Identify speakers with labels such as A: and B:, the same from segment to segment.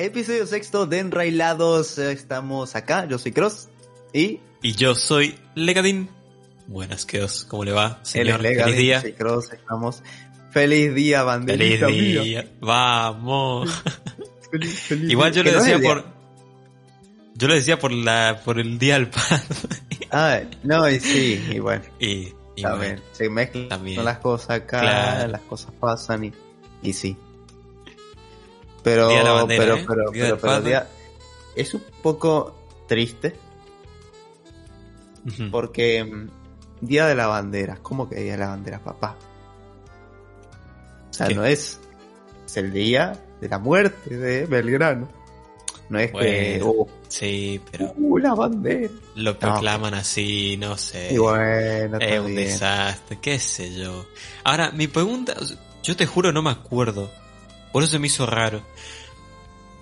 A: Episodio sexto de Enrailados. Estamos acá, yo soy Cross y...
B: Y yo soy Legadin. Buenas, Keos, ¿cómo le va, señor?
A: Legadin,
B: Feliz día.
A: soy Cross, estamos... Feliz día, banderita
B: Feliz día. Vamos.
A: Feliz- feliz
B: Igual yo le
A: no
B: decía por... Yo le decía por la por el día del padre.
A: Ah, no, y sí, y bueno,
B: y, y
A: también.
B: bueno,
A: Se mezclan
B: también.
A: las cosas acá,
B: Claro.
A: las cosas pasan y, y sí. Pero,
B: Día de la bandera,
A: pero,
B: ¿eh?
A: pero,
B: Día
A: pero, pero día- es un poco triste porque mm, Día de la Bandera, ¿cómo que Día de la Bandera, papá? O sea,
B: ¿Qué?
A: no es, es el día de la muerte de Belgrano. No es que, oh,
B: Sí, pero
A: uh, la bandera.
B: lo proclaman así, no sé.
A: Y bueno,
B: Es un desastre, qué sé yo. Ahora, mi pregunta, yo te juro no me acuerdo. Por eso se me hizo raro.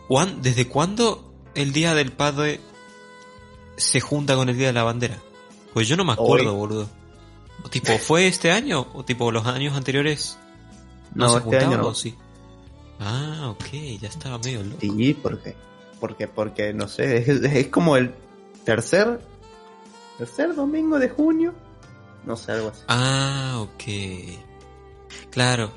B: ¿Cuán- ¿Desde cuándo el Día del Padre se junta con el Día de la Bandera? Pues yo no me acuerdo,
A: Hoy.
B: boludo. O tipo, ¿fue este año? ¿O tipo los años anteriores?
A: No,
B: se
A: este
B: juntaban
A: año no.
B: o sí? Ah, ok, ya estaba medio loco.
A: Sí, porque, porque, porque, no sé, es, es como el tercer, tercer domingo de junio. No sé, algo así.
B: Ah, ok. Claro,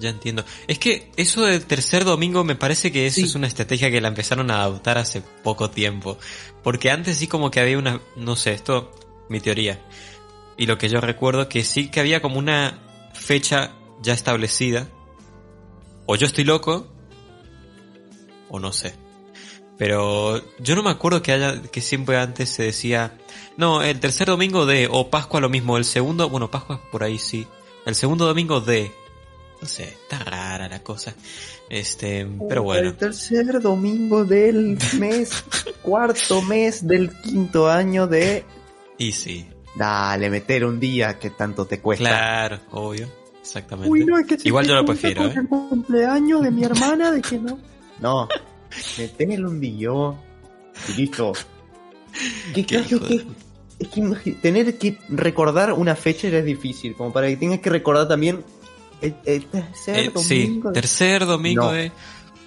B: ya entiendo. Es que eso del tercer domingo me parece que eso
A: Sí.
B: es una estrategia que la empezaron a adoptar hace poco tiempo. Porque antes sí como que había una, no sé, esto, mi teoría. Y lo que yo recuerdo que sí que había como una fecha ya establecida. O yo estoy loco, o no sé. Pero yo no me acuerdo que haya, que siempre antes se decía, no, el tercer domingo de, o Pascua lo mismo, el segundo, bueno, Pascua por ahí sí. El segundo domingo de, no sé, está rara la cosa. Este, pero bueno.
A: El tercer domingo del mes, cuarto mes del quinto año de...
B: Y sí,
A: Dale, meter un día que tanto te cuesta.
B: claro, obvio, exactamente.
A: Uy, no, es que
B: Igual yo lo prefiero, ¿eh?
A: el cumpleaños de mi hermana, de que no. No, metele un día y listo. ¿Qué,
B: Qué
A: que, es que tener que recordar una fecha ya es difícil, como para que tengas que recordar también el, el tercer
B: Eh, sí,
A: domingo. de-
B: tercer domingo
A: No.
B: de...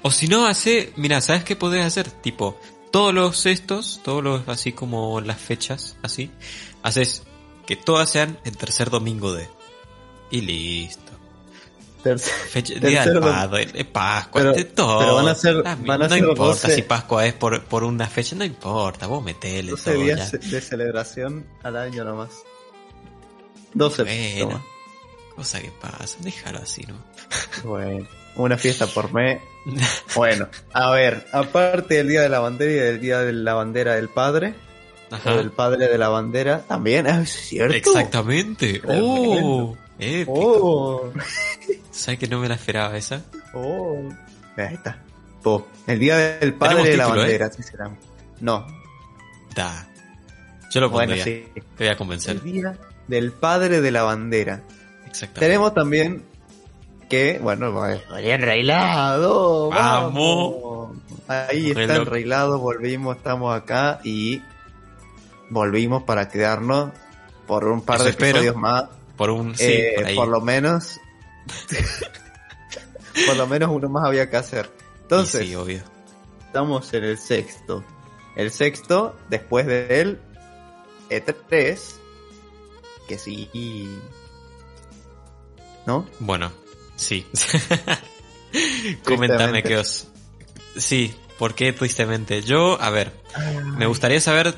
B: O si no, hace... Mira, ¿sabes qué podés hacer? Tipo, todos los estos, todos los así como las fechas, así, haces que todas sean el tercer domingo de... Y listo.
A: tercer-
B: Fecha,
A: Tercer
B: día del padre, de Pascua,
A: Pero-
B: de todo.
A: pero van a ser-
B: Ah,
A: van a
B: no
A: ser
B: importa
A: 12
B: si Pascua es por, por una fecha, no importa, vos metele
A: 12
B: todo
A: días
B: ya.
A: de celebración al año nomás. 12.
B: Bueno,
A: toma.
B: Cosa que pasa, déjalo así, ¿no?
A: Bueno, una fiesta por mes. Bueno, a ver, aparte del Día de la Bandera y del Día de la Bandera del Padre,
B: Ajá.
A: del Padre de la Bandera, también, ah, ¿es cierto?
B: Exactamente. Oh, épico.
A: Oh,
B: ¿Sabes que no me la esperaba esa?
A: oh. Ahí está. Po, el Día del Padre de la
B: título, ¿eh?
A: Bandera, será. No,
B: Da. Yo lo
A: bueno,
B: pondría.
A: sí.
B: Te voy a convencer.
A: El Día del Padre de la Bandera. Tenemos también que, bueno, pues, enrailado.
B: Vamos.
A: Ahí está
B: Reloj.
A: enrailado, volvimos, estamos acá y volvimos para quedarnos por un par
B: Eso
A: de
B: espero.
A: episodios más.
B: Por un. Sí,
A: Eh,
B: por ahí.
A: por lo menos. por lo menos uno más había que hacer. Entonces,
B: sí, obvio.
A: estamos en el sexto. El sexto, después del E3, que sí. ¿No?
B: Bueno, sí. Comentame
A: Tristemente.
B: que os. Sí, ¿por qué tristemente? Yo, a ver, me gustaría saber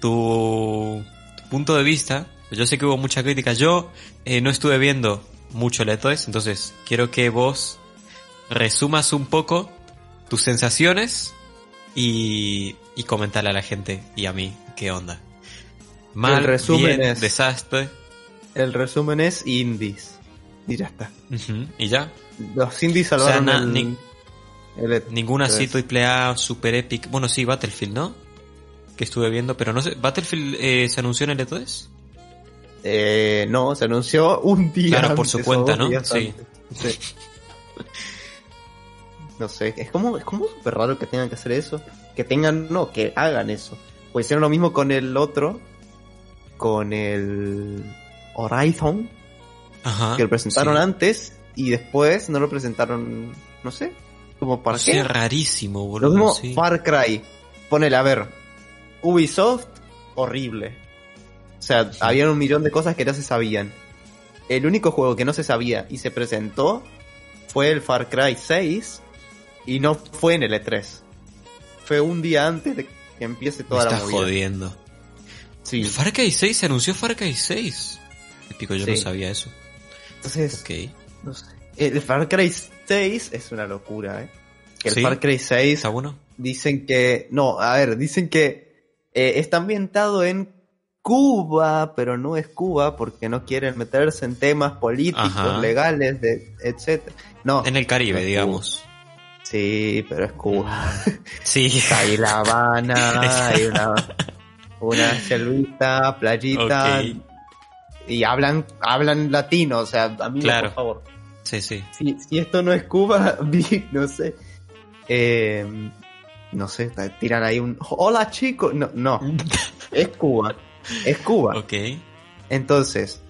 B: tu, tu punto de vista. Yo sé que hubo mucha crítica. Yo eh, no estuve viendo mucho E3, entonces quiero que vos resumas un poco tus sensaciones y, y comentarle a la gente y a mí qué onda. Mal,
A: El resumen
B: bien,
A: es-
B: desastre.
A: El resumen es indies. Y ya está.
B: Y ya.
A: Los indies
B: sea,
A: salvaron
B: na-
A: el,
B: ni-
A: el E3.
B: Ninguna así triple A super epic. Bueno, sí, Battlefield, ¿no? Que estuve viendo, pero no sé. ¿Battlefield eh, se anunció en el E3?
A: Eh, no, se anunció un día
B: Claro, por su
A: o
B: cuenta, ¿no? Sí.
A: No sé, es como, es como súper raro que tengan que hacer eso. Que tengan, no, que hagan eso. Pues hicieron lo mismo con el otro, con el Horizon,
B: Ajá.
A: que lo presentaron
B: sí.
A: antes y después no lo presentaron, no sé. Como para
B: Sí,
A: qué?
B: rarísimo,
A: Lo
B: boludo.
A: mismo
B: sí.
A: Far Cry. Ponele, a ver. Ubisoft, horrible. O sea, había un millón de cosas que no se sabían. El único juego que no se sabía y se presentó fue el Far Cry 6 y no fue en el E3. Fue un día antes de que empiece
B: Me
A: toda la
B: estás
A: movida.
B: jodiendo.
A: Sí.
B: Far Cry 6 se anunció Far Cry 6. Épico, yo
A: Sí.
B: no sabía eso.
A: Entonces, no sé. El Far Cry 6 es una locura, ¿eh? Que el
B: ¿Sí?
A: Far Cry 6
B: ¿Está bueno?
A: Dicen que. No, a ver, dicen que eh, está ambientado en Cuba, pero no es Cuba porque no quieren meterse en temas políticos,
B: Ajá.
A: legales, de, etc. No.
B: En el Caribe, digamos.
A: Sí, pero es Cuba.
B: Sí.
A: Está ahí La Habana, hay una, una selvita, playita.
B: Ok.
A: Y hablan, hablan latino, o sea, amigos,
B: Claro.
A: por favor.
B: Sí, sí.
A: Si, si esto no es Cuba, no sé. Eh, no sé, tiran ahí un. Hola chicos. No, no. Es Cuba. Es Cuba.
B: Ok.
A: Entonces.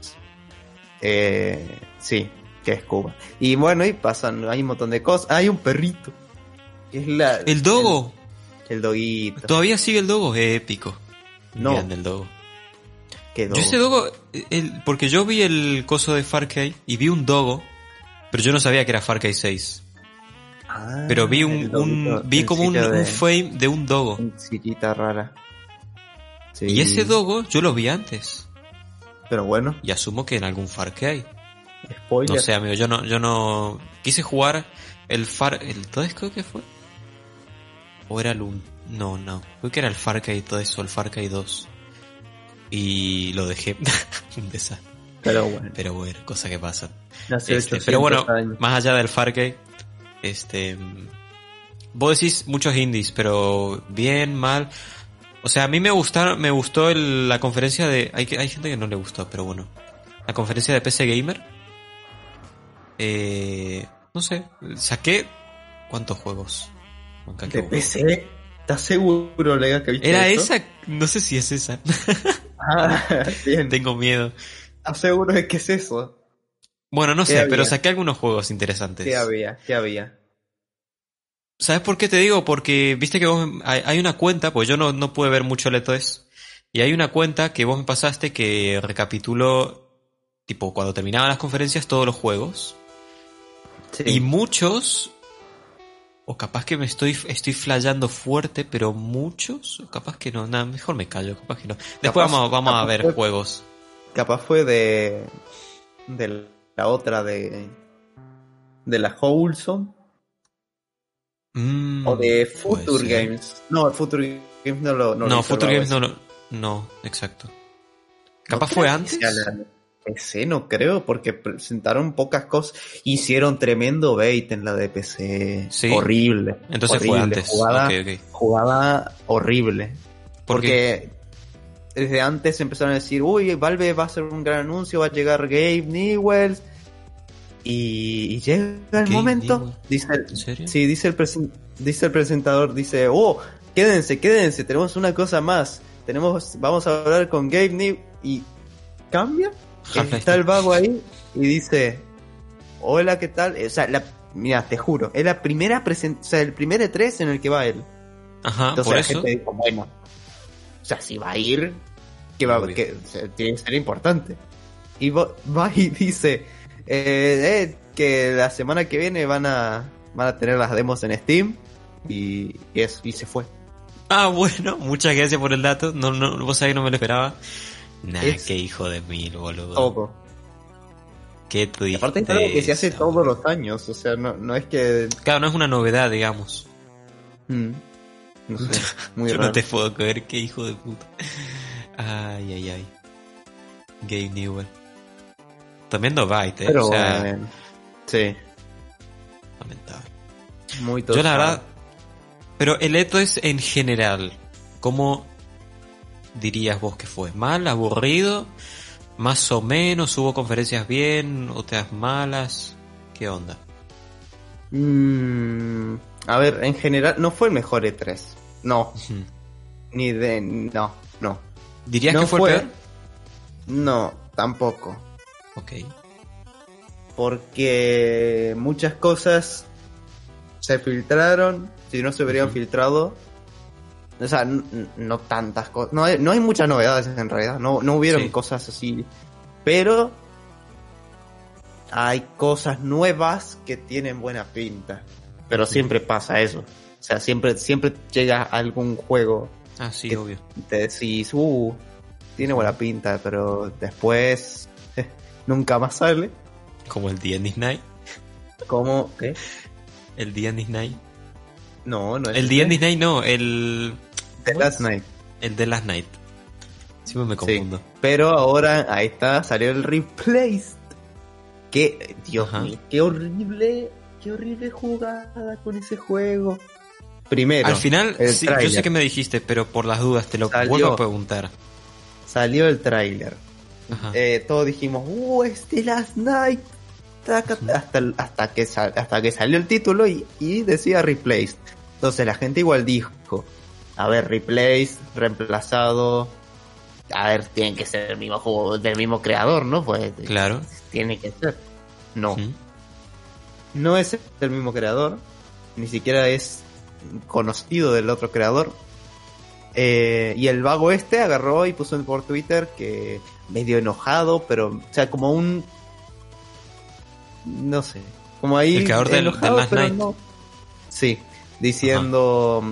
A: Eh, sí, que es Cuba. Y bueno, y pasan, hay un montón de cosas. Hay un perrito. Es la,
B: El dogo.
A: El, el doguito.
B: Todavía sigue el dogo. Épico.
A: No.
B: Grande el dogo. Yo ese dogo, el- porque yo vi el coso de Far Cry y vi un dogo, pero yo no sabía que era Far Cry 6.
A: Ah,
B: Pero vi un,
A: doguito
B: un- vi como un,
A: de-
B: un frame de un dogo.
A: sillita rara. Sí.
B: Y ese dogo yo lo vi antes.
A: Pero bueno,
B: Y asumo que en algún Far Cry.
A: spoiler.
B: No sé, amigo, yo no, yo no quise jugar el Far, el 2 creo que fue. O era el 1. No, no. Creo que era el Far Cry todo eso, el Far Cry 2. Y lo dejé. Un desastre.
A: Pero bueno.
B: Pero bueno, cosas que.
A: Hace
B: Este,
A: 800
B: pero bueno,
A: años.
B: más allá del Far Cry, este, vos decís muchos indies, pero bien, mal. O sea, a mí me gustaron, me gustó el- la conferencia de, hay, hay gente que no le gustó, pero bueno, la conferencia de PC Gamer. Eh, no sé, saqué cuántos juegos.
A: De. PC. ¿Estás seguro, Lega, que viste
B: Era
A: eso?
B: esa, no sé si es esa.
A: Ah, bien.
B: Tengo miedo.
A: ¿Estás seguro de que es eso?
B: Bueno, no
A: ¿Qué
B: sé, pero saqué algunos juegos interesantes.
A: ¿Qué había? ¿Qué había?
B: ¿Sabes por qué te digo? Porque viste que vos, hay, hay una cuenta, pues yo no, no pude ver mucho el E3, y hay una cuenta que vos me pasaste que recapituló, tipo, cuando terminaban las conferencias, todos los juegos.
A: Sí.
B: Y muchos, o capaz que me estoy, estoy flayando fuerte, pero muchos, o capaz que no, nada, mejor me callo, capaz que no. Después
A: Capaz-
B: vamos, vamos a ver
A: fue-
B: juegos.
A: Capaz fue de. de la otra de. de la Wholesome.
B: Mm,
A: o de Future. Games. No, Future Games no lo.
B: No,
A: hizo
B: Future Games no, lo- no, exacto. Capaz
A: No
B: fue antes.
A: PC, no creo, porque presentaron pocas cosas. Hicieron tremendo bait en la de PC.
B: Sí.
A: Horrible.
B: Entonces
A: horrible.
B: fue antes.
A: Jugada, horrible.
B: ¿Por qué?
A: Porque desde antes empezaron a decir, uy, Valve va a hacer un gran anuncio, va a llegar Gabe Newells. Y, y llega el momento.
B: Newell.
A: Dice el,
B: ¿En serio?
A: sí, dice el, dice el presentador, dice, oh, quédense, quédense, tenemos una cosa más. Tenemos, vamos a hablar con Gabe Newell. Y cambia. Está el vago ahí y dice, hola, ¿qué tal? O sea, la, mira, te juro, es la primera presen- o sea, el primer E3 en el que va él.
B: Ajá,
A: Entonces
B: por
A: la
B: eso.
A: gente dijo, bueno, o sea, si va a ir, que va, que, o sea, tiene que ser importante. Y va, va y dice eh, eh, que la semana que viene van a, van a tener las demos en Steam y, y, eso, y se fue.
B: Ah, bueno, muchas gracias por el dato. No, no, vos sabés que no me lo esperaba. Nah,
A: Es-
B: qué hijo de mil, boludo.
A: Todo.
B: Qué triste.
A: aparte es algo que se hace todos los años, o sea, no, no es que...
B: Claro, no es una novedad, digamos.
A: mm, no sé, muy
B: Yo
A: raro.
B: no te puedo creer, qué hijo de puta. Ay, ay, ay. Gabe Newell. También no Byte, eh.
A: Pero
B: o sea,
A: bueno, sí,
B: lamentable.
A: muy
B: Yo la verdad. Pero el Eto es en general. ¿Cómo dirías vos que fue? ¿Mal? ¿Aburrido? ¿Más o menos? ¿Hubo conferencias bien? ¿Otras malas? ¿Qué onda?
A: Mm, a ver, en general, no fue el mejor E3. No, ni de. No, no.
B: ¿Dirías
A: no
B: que fue, el peor?
A: No, tampoco.
B: Ok.
A: Porque muchas cosas se filtraron, si no se hubieran filtrado, o sea, no tantas cosas, no hay, no hay muchas novedades en realidad, no, no hubieron
B: Sí.
A: cosas así, pero hay cosas nuevas que tienen buena pinta, pero siempre pasa eso, o sea, siempre, siempre llega algún juego
B: Ah, sí,
A: que
B: obvio.
A: te decís, uh, tiene buena pinta, pero después nunca más sale.
B: Como el D&D Night.
A: ¿Cómo? ¿Qué?
B: El D&D Night.
A: No, no es
B: El
A: ese.
B: D&D Night no, el...
A: The Last Night.
B: El de Last Night. Siempre me confundo.
A: Pero ahora, ahí está, salió el Replaced. Que, Dios
B: Ajá.
A: mío, qué horrible, qué horrible jugada con ese juego. Primero,
B: Al final, sí, yo sé que me dijiste, pero por las dudas te lo
A: Salió.
B: vuelvo a preguntar.
A: salió el tráiler. Eh, todos dijimos, uh, es The Last Night. Hasta, hasta, que sal- hasta que salió el título y, y decía Replaced. Entonces la gente igual dijo, a ver, Replaced, reemplazado. A ver, tiene que ser el mismo juego del mismo creador, ¿no? Pues
B: Claro.
A: tiene que ser. No, no es el mismo creador, ni siquiera es conocido del otro creador. Eh, y el vago este agarró y puso por Twitter que medio enojado, pero, o sea, como un. No sé. Como ahí.
B: El creador del-
A: enojado,
B: del Last
A: pero
B: Night.
A: no. Sí, diciendo.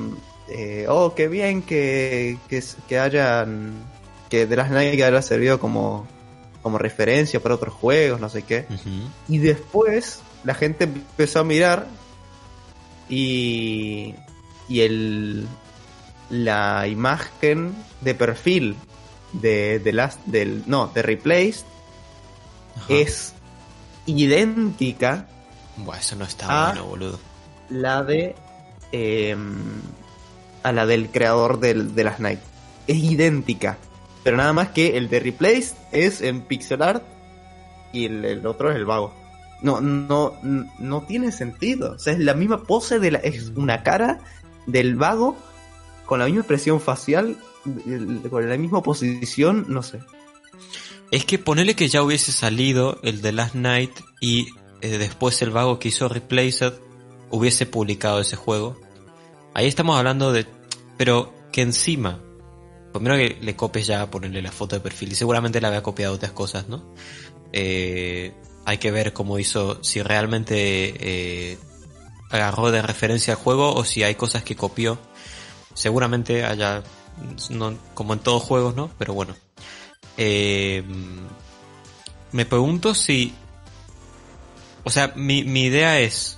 A: eh, oh, qué bien que, que, que hayan. Que The Last Night haya servido como, como referencia para otros juegos, no sé qué. Y después la gente empezó a mirar y, y el, la imagen de perfil de, de Last, del, no, de Replaced
B: Ajá.
A: es idéntica
B: Buah, eso no está bueno, boludo.
A: la de eh, a la del creador del, de las Night. Es idéntica. Pero nada más que el de Replaced es en pixel art y el, el otro es el vago. No, no, no tiene sentido. O sea, es la misma pose de la, es una cara del vago con la misma expresión facial, con la misma posición, no sé.
B: Es que ponele que ya hubiese salido el de Last Night y eh, después el vago que hizo Replaced hubiese publicado ese juego. Ahí estamos hablando de... Pero que encima... Primero que le copies ya ponerle la foto de perfil y seguramente le había copiado otras cosas, ¿no? Eh, hay que ver cómo hizo, si realmente eh, agarró de referencia al juego o si hay cosas que copió. Seguramente haya, no, como en todos juegos, ¿no? Pero bueno. Eh, me pregunto si... O sea, mi, mi idea es...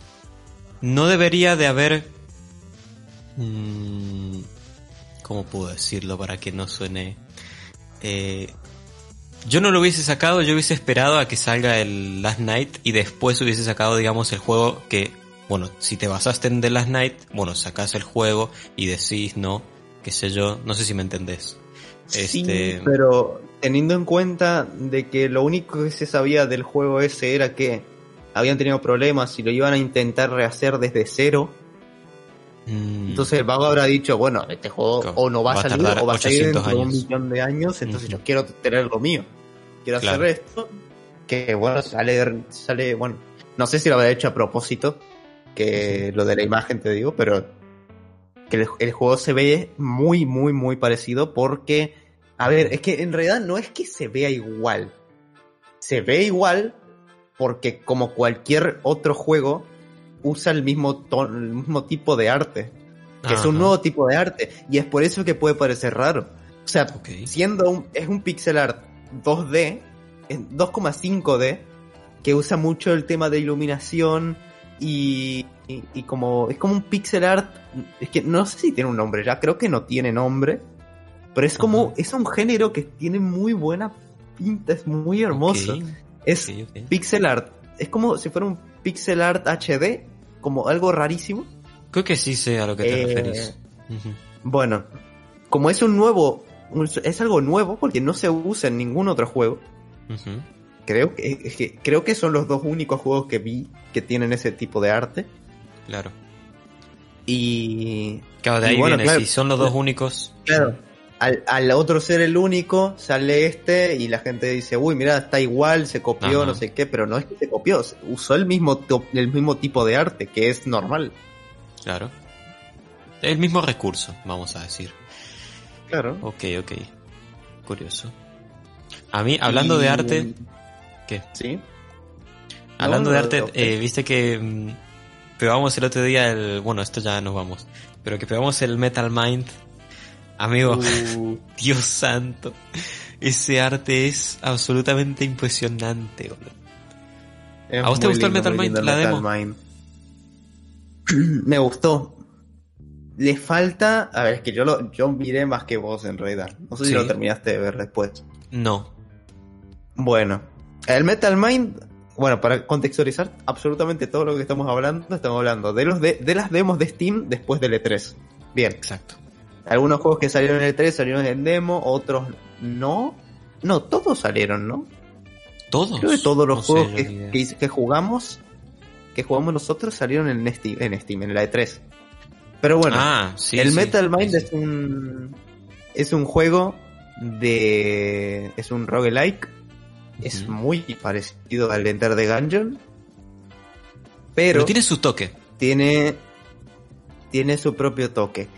B: No debería de haber... mm, ¿Cómo puedo decirlo para que no suene... Eh, yo no lo hubiese sacado, yo hubiese esperado a que salga el Last Night y después hubiese sacado, digamos, el juego que, bueno, si te basaste en The Last Night, bueno, sacás el juego y decís, no, qué sé yo, no sé si me entendés.
A: Sí,
B: Este-
A: pero teniendo en cuenta de que lo único que se sabía del juego ese era que habían tenido problemas y lo iban a intentar rehacer desde cero,
B: Mm,
A: entonces el vago habrá dicho, bueno, este juego o no va,
B: va a
A: salir o va a salir
B: 800
A: dentro de un millón de años, entonces yo quiero tener lo mío. Quiero
B: Claro.
A: hacer esto, que bueno, sale, sale, bueno, no sé si lo habrá hecho a propósito, que lo de la imagen te digo, pero que el, el juego se ve muy, muy, muy parecido porque, a ver, es que en realidad no es que se vea igual. Se ve igual porque como cualquier otro juego usa el mismo tono, el mismo tipo de arte, que es un nuevo tipo de arte y es por eso que puede parecer raro. O sea, siendo un, es un pixel art 2D, en 2,5D, que usa mucho el tema de iluminación y, y, y como es como un pixel art, es que no sé si tiene un nombre ya, creo que no tiene nombre, pero es como, es un género que tiene muy buena pinta, es muy hermoso.
B: Ok,
A: Es pixel art, es como si fuera un pixel art HD, como algo rarísimo.
B: Creo que sí sé a lo que te
A: Eh,
B: referís.
A: Bueno, como es un nuevo, es algo nuevo porque no se usa en ningún otro juego. Creo que, creo que son los dos únicos juegos que vi que tienen ese tipo de arte.
B: Claro.
A: Y
B: Claro, de
A: Y
B: ahí
A: bueno,
B: viene,
A: claro.
B: si son los dos únicos.
A: claro, al, al otro ser el único, sale este y la gente dice, uy, mira, está igual, se copió,
B: Ajá.
A: no sé qué, pero no es que se copió, usó el mismo, el mismo tipo de arte, que es normal.
B: Claro. El mismo recurso, vamos a decir.
A: Claro.
B: Ok, ok. Curioso. A mí, hablando de arte, ¿qué?
A: Sí.
B: Hablando
A: No,
B: de arte, eh, viste que mm, probamos el otro día el... Bueno, esto ya nos vamos. Pero que probamos el Metal Mind. Amigo,
A: Uh,
B: Dios santo. Ese arte es absolutamente impresionante,
A: es
B: ¿A vos te gustó el Metal Mind, la
A: Metal
B: demo?
A: Mind. Me gustó. Le falta. A ver, es que yo lo yo miré más que vos en realidad. No sé si lo terminaste de ver después.
B: No.
A: Bueno, el Metal Mind. Bueno, para contextualizar absolutamente todo lo que estamos hablando, estamos hablando de los de, de las demos de Steam después del E3. Bien,
B: Exacto.
A: Algunos juegos que salieron en el E3 salieron en demo, otros no. No, todos salieron, ¿no?
B: ¿Todos?
A: Creo que todos los
B: No
A: juegos que, que jugamos, que jugamos nosotros, salieron en Steam, en Steam, en la E3. Pero bueno,
B: ah, sí,
A: el
B: sí,
A: Metal Mind
B: sí,
A: es un es un juego de es un roguelike, es
B: Ujú.
A: muy parecido al Enter the Gungeon, pero,
B: Pero tiene su toque.
A: tiene tiene su propio toque.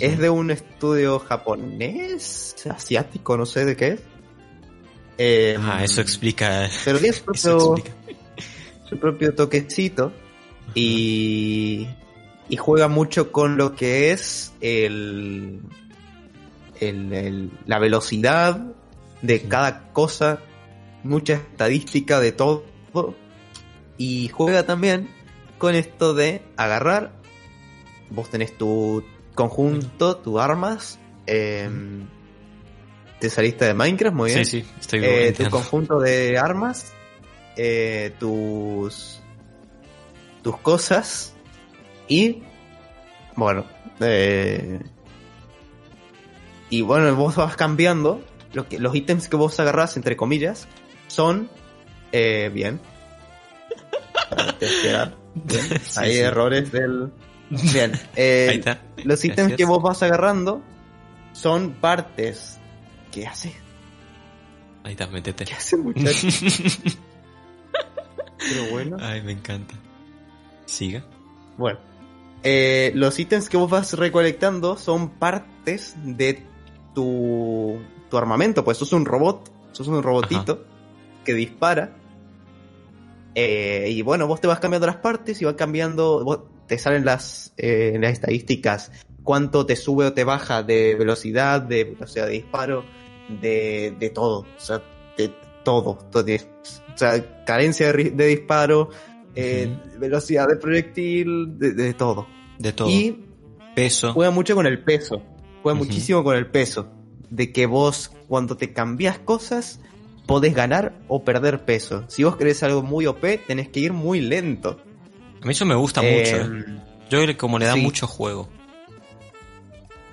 A: Es de un estudio japonés, asiático, no sé de qué es. Eh,
B: Ah, eso explica.
A: Pero tiene su
B: Eso
A: propio,
B: explica.
A: su propio toquecito y, y juega mucho con lo que es el, el- el- la velocidad de
B: Sí.
A: cada cosa, mucha estadística de todo y juega también con esto de agarrar, vos tenés tu conjunto, tus armas, em, te saliste de Minecraft, muy bien.
B: Sí, sí, estoy
A: Eh, tu conjunto de armas, eh, tus tus cosas y bueno, eh, y bueno, vos vas cambiando lo que, los ítems que vos agarrás entre comillas son eh, bien. Para testear, bien.
B: Sí,
A: Hay
B: sí.
A: errores del bien. eh, los ítems
B: Gracias.
A: que vos vas agarrando son partes. ¿Qué hace?
B: Ahí está, métete.
A: ¿Qué hace muchacho? Pero bueno.
B: Ay, me encanta. Siga.
A: Bueno. Eh, los ítems que vos vas recolectando son partes de tu, tu armamento. Pues sos un robot. Sos un robotito que dispara. Eh, y bueno, vos te vas cambiando las partes y vas cambiando. vos- te salen las, eh, las estadísticas. Cuánto te sube o te baja de velocidad, de velocidad de disparo, de, de todo. O sea, de todo. o sea, carencia de, de disparo, eh, velocidad de proyectil, de, de todo.
B: De todo.
A: Y
B: Peso.
A: juega mucho con el peso. Juega muchísimo con el peso. De que vos, cuando te cambias cosas, podés ganar o perder peso. Si vos querés algo muy OP, tenés que ir muy lento.
B: A mí eso me gusta
A: Eh,
B: mucho. eh. Yo creo que como le da
A: sí.
B: mucho juego.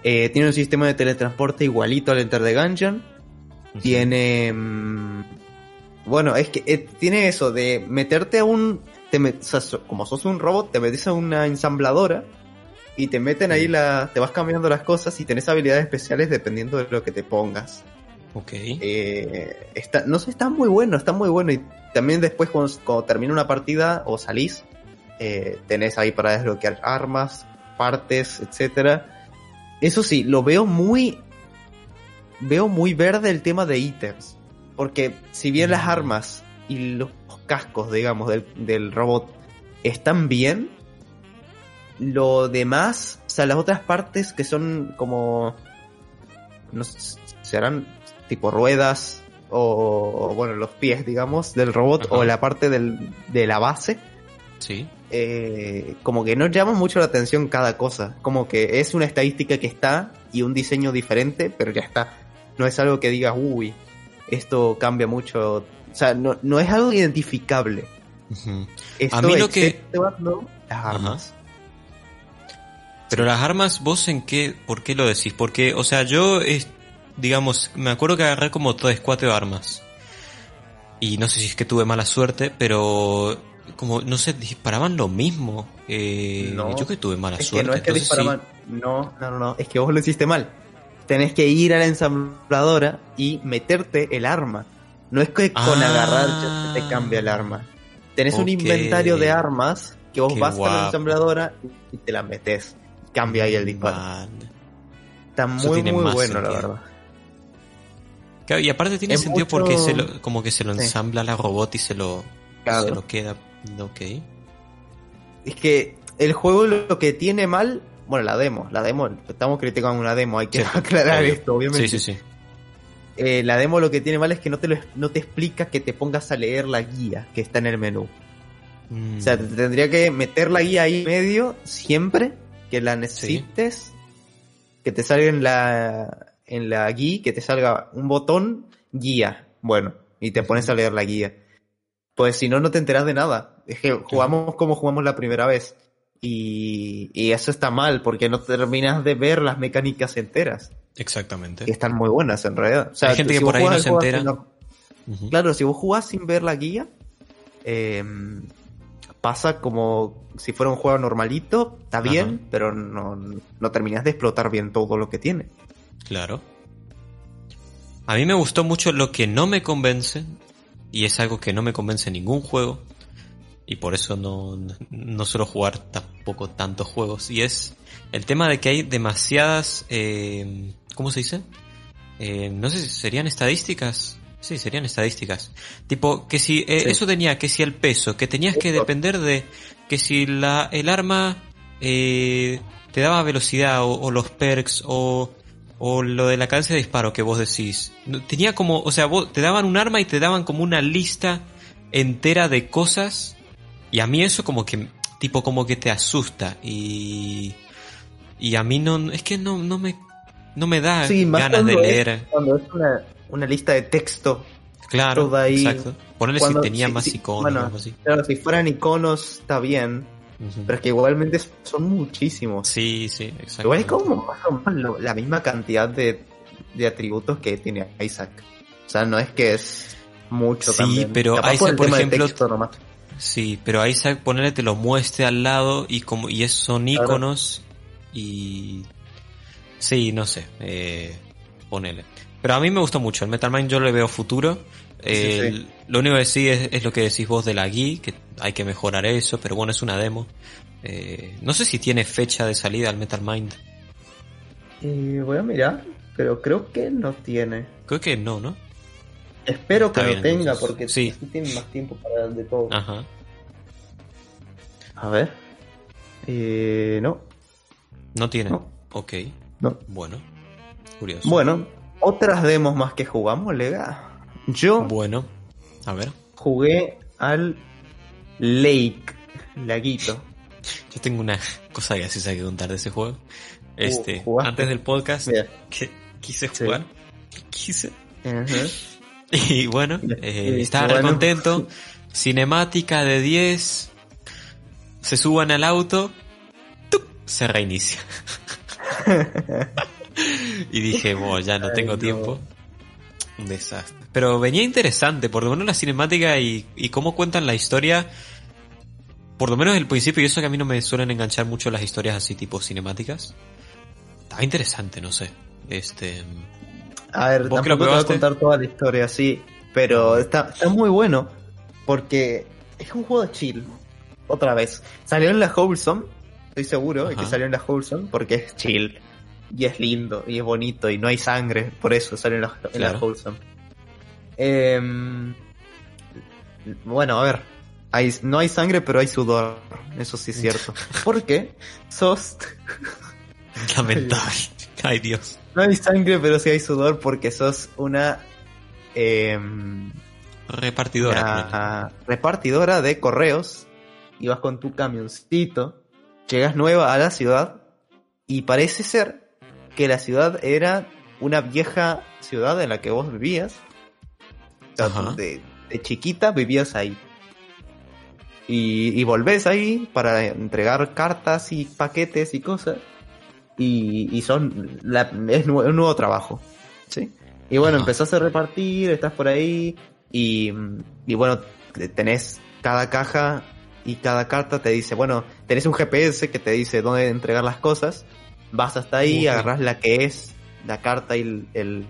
A: eh, tiene un sistema de teletransporte igualito al Enter the Gungeon. Tiene. mm, bueno, es que eh, tiene eso de meterte a un. Te met- o sea, so- como sos un robot, te metes a una ensambladora y te meten ahí la. Te vas cambiando las cosas y tenés habilidades especiales dependiendo de lo que te pongas.
B: Ok.
A: Eh, está, no sé, está muy bueno, está muy bueno. Y también después, cuando, cuando termina una partida o salís, eh, tenés ahí para desbloquear armas, partes, etcétera. Eso sí, lo veo muy. Veo muy verde el tema de ítems. Porque si bien las
B: Mm.
A: armas y los cascos, digamos, del, del robot están bien, lo demás, o sea, las otras partes que son como. No sé, serán tipo ruedas o, o, bueno, los pies, digamos, del robot
B: Ajá.
A: o la parte del, de la base
B: Sí.
A: Eh, como que no llama mucho la atención cada cosa. Como que es una estadística que está y un diseño diferente, pero ya está. No es algo que digas, uy, esto cambia mucho. O sea, no, no es algo identificable.
B: Ujú.
A: Esto
B: A mí lo que-
A: las armas.
B: Pero las armas, ¿vos en qué? ¿Por qué lo decís? Porque, o sea, yo, es, digamos, me acuerdo que agarré como tres, cuatro armas. Y no sé si es que tuve mala suerte, pero como, no sé, disparaban lo mismo. Eh,
A: No,
B: yo que tuve mala
A: Es que
B: suerte.
A: no es que
B: entonces sí.
A: disparaban. No, no, no. Es que vos lo hiciste mal. Tenés que ir a la ensambladora y meterte el arma. No es que con
B: Ah.
A: agarrar se te cambia el arma. tenés un inventario de armas que vos
B: Qué
A: vas a la ensambladora y te la metes. Cambia ahí el disparo. Está muy, muy bueno, la verdad.
B: Claro, y aparte tiene
A: Es
B: sentido
A: mucho-
B: porque se lo, como que se lo
A: Sí.
B: ensambla la robot y se lo,
A: Claro.
B: se lo queda. Ok.
A: Es que el juego lo que tiene mal, bueno, la demo, la demo, estamos criticando una demo, hay que
B: Sí,
A: aclarar
B: obvio.
A: esto, obviamente.
B: Sí, sí, sí.
A: Eh, la demo lo que tiene mal es que no te, lo, no te explica que te pongas a leer la guía que está en el menú.
B: Mm,
A: O sea, te tendría que meter la guía ahí en medio siempre que la necesites. Que te salga en la, en la guía, que te salga un botón guía. Bueno, y te pones a leer la guía. Pues si no, no te enteras de nada. Es que jugamos como jugamos la primera vez. Y, y eso está mal porque no terminas de ver las mecánicas enteras.
B: Exactamente.
A: Que están muy buenas en realidad. O sea,
B: Hay gente que
A: si
B: por ahí no se entera.
A: Claro, si vos jugás sin ver la guía, eh, pasa como si fuera un juego normalito, está bien, pero no, no terminas de explotar bien todo lo que tiene.
B: Claro. A mí me gustó mucho lo que no me convence, y es algo que no me convence en ningún juego, y por eso no, no suelo jugar tampoco tantos juegos, y es el tema de que hay demasiadas, eh, ¿cómo se dice? Eh, no sé si serían estadísticas. Sí, serían estadísticas. Tipo, que si eh,
A: Sí.
B: eso tenía, que si el peso, que tenías que depender de que si la, el arma eh, te daba velocidad o, o los perks o, o lo de la cadencia de disparo que vos decís. Tenía como, o sea, vos te daban un arma y te daban como una lista entera de cosas y a mí eso como que, tipo como que te asusta y, y a mí no, es que no, no me, no me da
A: Sí,
B: ganas de
A: es-
B: leer.
A: Cuando es una, una lista de texto,
B: Claro,
A: ahí.
B: exacto.
A: Cuando-
B: si tenía más iconos
A: bueno,
B: o algo así.
A: claro, si fueran iconos está bien, Pero es que igualmente son muchísimos.
B: Sí, sí, exacto.
A: Igual es como más o menos la misma cantidad de, de atributos que tiene Isaac. O sea, no es que es mucho
B: Sí,
A: también.
B: pero
A: Capaz
B: Isaac,
A: el
B: por
A: de
B: ejemplo,
A: texto nomás.
B: Sí, pero Isaac, ponele, te lo muestre al lado y como y es, son
A: Claro.
B: iconos y... Sí, no sé, eh, ponele. Pero a mí me gusta mucho, el Metal Mind yo le veo futuro. Eh,
A: Sí, sí.
B: Lo único que sí es, es lo que decís vos de la guía, que hay que mejorar eso, pero bueno, es una demo. Eh, no sé si tiene fecha de salida el Metal Mind.
A: Y voy a mirar, pero creo que no tiene.
B: Creo que no, ¿no?
A: Espero que
B: Está
A: lo
B: bien,
A: tenga,
B: entonces.
A: porque
B: Sí.
A: así tiene más tiempo para de todo.
B: Ajá.
A: A ver. Eh, no,
B: No tiene.
A: No.
B: Ok,
A: no.
B: bueno. Curioso.
A: Bueno, otras demos más que jugamos, Lega. Yo
B: Bueno, a ver.
A: jugué al Lake, Laguito.
B: Yo tengo una cosa graciosa que contar de ese juego. Este,
A: ¿jugaste?
B: antes del podcast, que quise
A: Sí.
B: jugar. Quise. Y bueno, eh, estaba
A: bueno.
B: re contento. Cinemática de 10. Se suban al auto. ¡tup! Se reinicia. y dije, bueno, ya no
A: Ay,
B: tengo
A: no.
B: tiempo. Un desastre. Pero venía interesante, por lo menos la cinemática y, y cómo cuentan la historia. Por lo menos el principio, y eso que a mí no me suelen enganchar mucho las historias así tipo cinemáticas. Estaba interesante, no sé. Este.
A: A ver,
B: ¿Vos que lo
A: tampoco te voy a contar toda la historia, sí. Pero está, está muy bueno. Porque es un juego de chill. Otra vez. Salió en la Wholesome. Estoy seguro de que salió en la Wholesome. Porque es chill. Y es lindo. Y es bonito. Y no hay sangre. Por eso salió en la, en la
B: Claro.
A: Wholesome. Em, bueno, a ver. Hay, no hay sangre, pero hay sudor. Eso sí es cierto. Porque sos
B: Lamentable. Ay, Dios.
A: No hay sangre, pero sí hay sudor porque sos una, em,
B: Repartidora.
A: una repartidora de correos y vas con tu camioncito, llegas nueva a la ciudad y parece ser que la ciudad era una vieja ciudad en la que vos vivías. O sea,
B: Ajá.
A: de, de chiquita vivías ahí. Y, y volvés ahí para entregar cartas y paquetes y cosas. Y, y son la- es un nuevo trabajo. ¿sí? Y bueno,
B: Ajá.
A: empezás a repartir, estás por ahí y, y bueno, tenés cada caja y cada carta te dice, bueno, tenés un GPS que te dice dónde entregar las cosas, vas hasta ahí,
B: Ok.
A: agarrás la que es, la carta y el, el,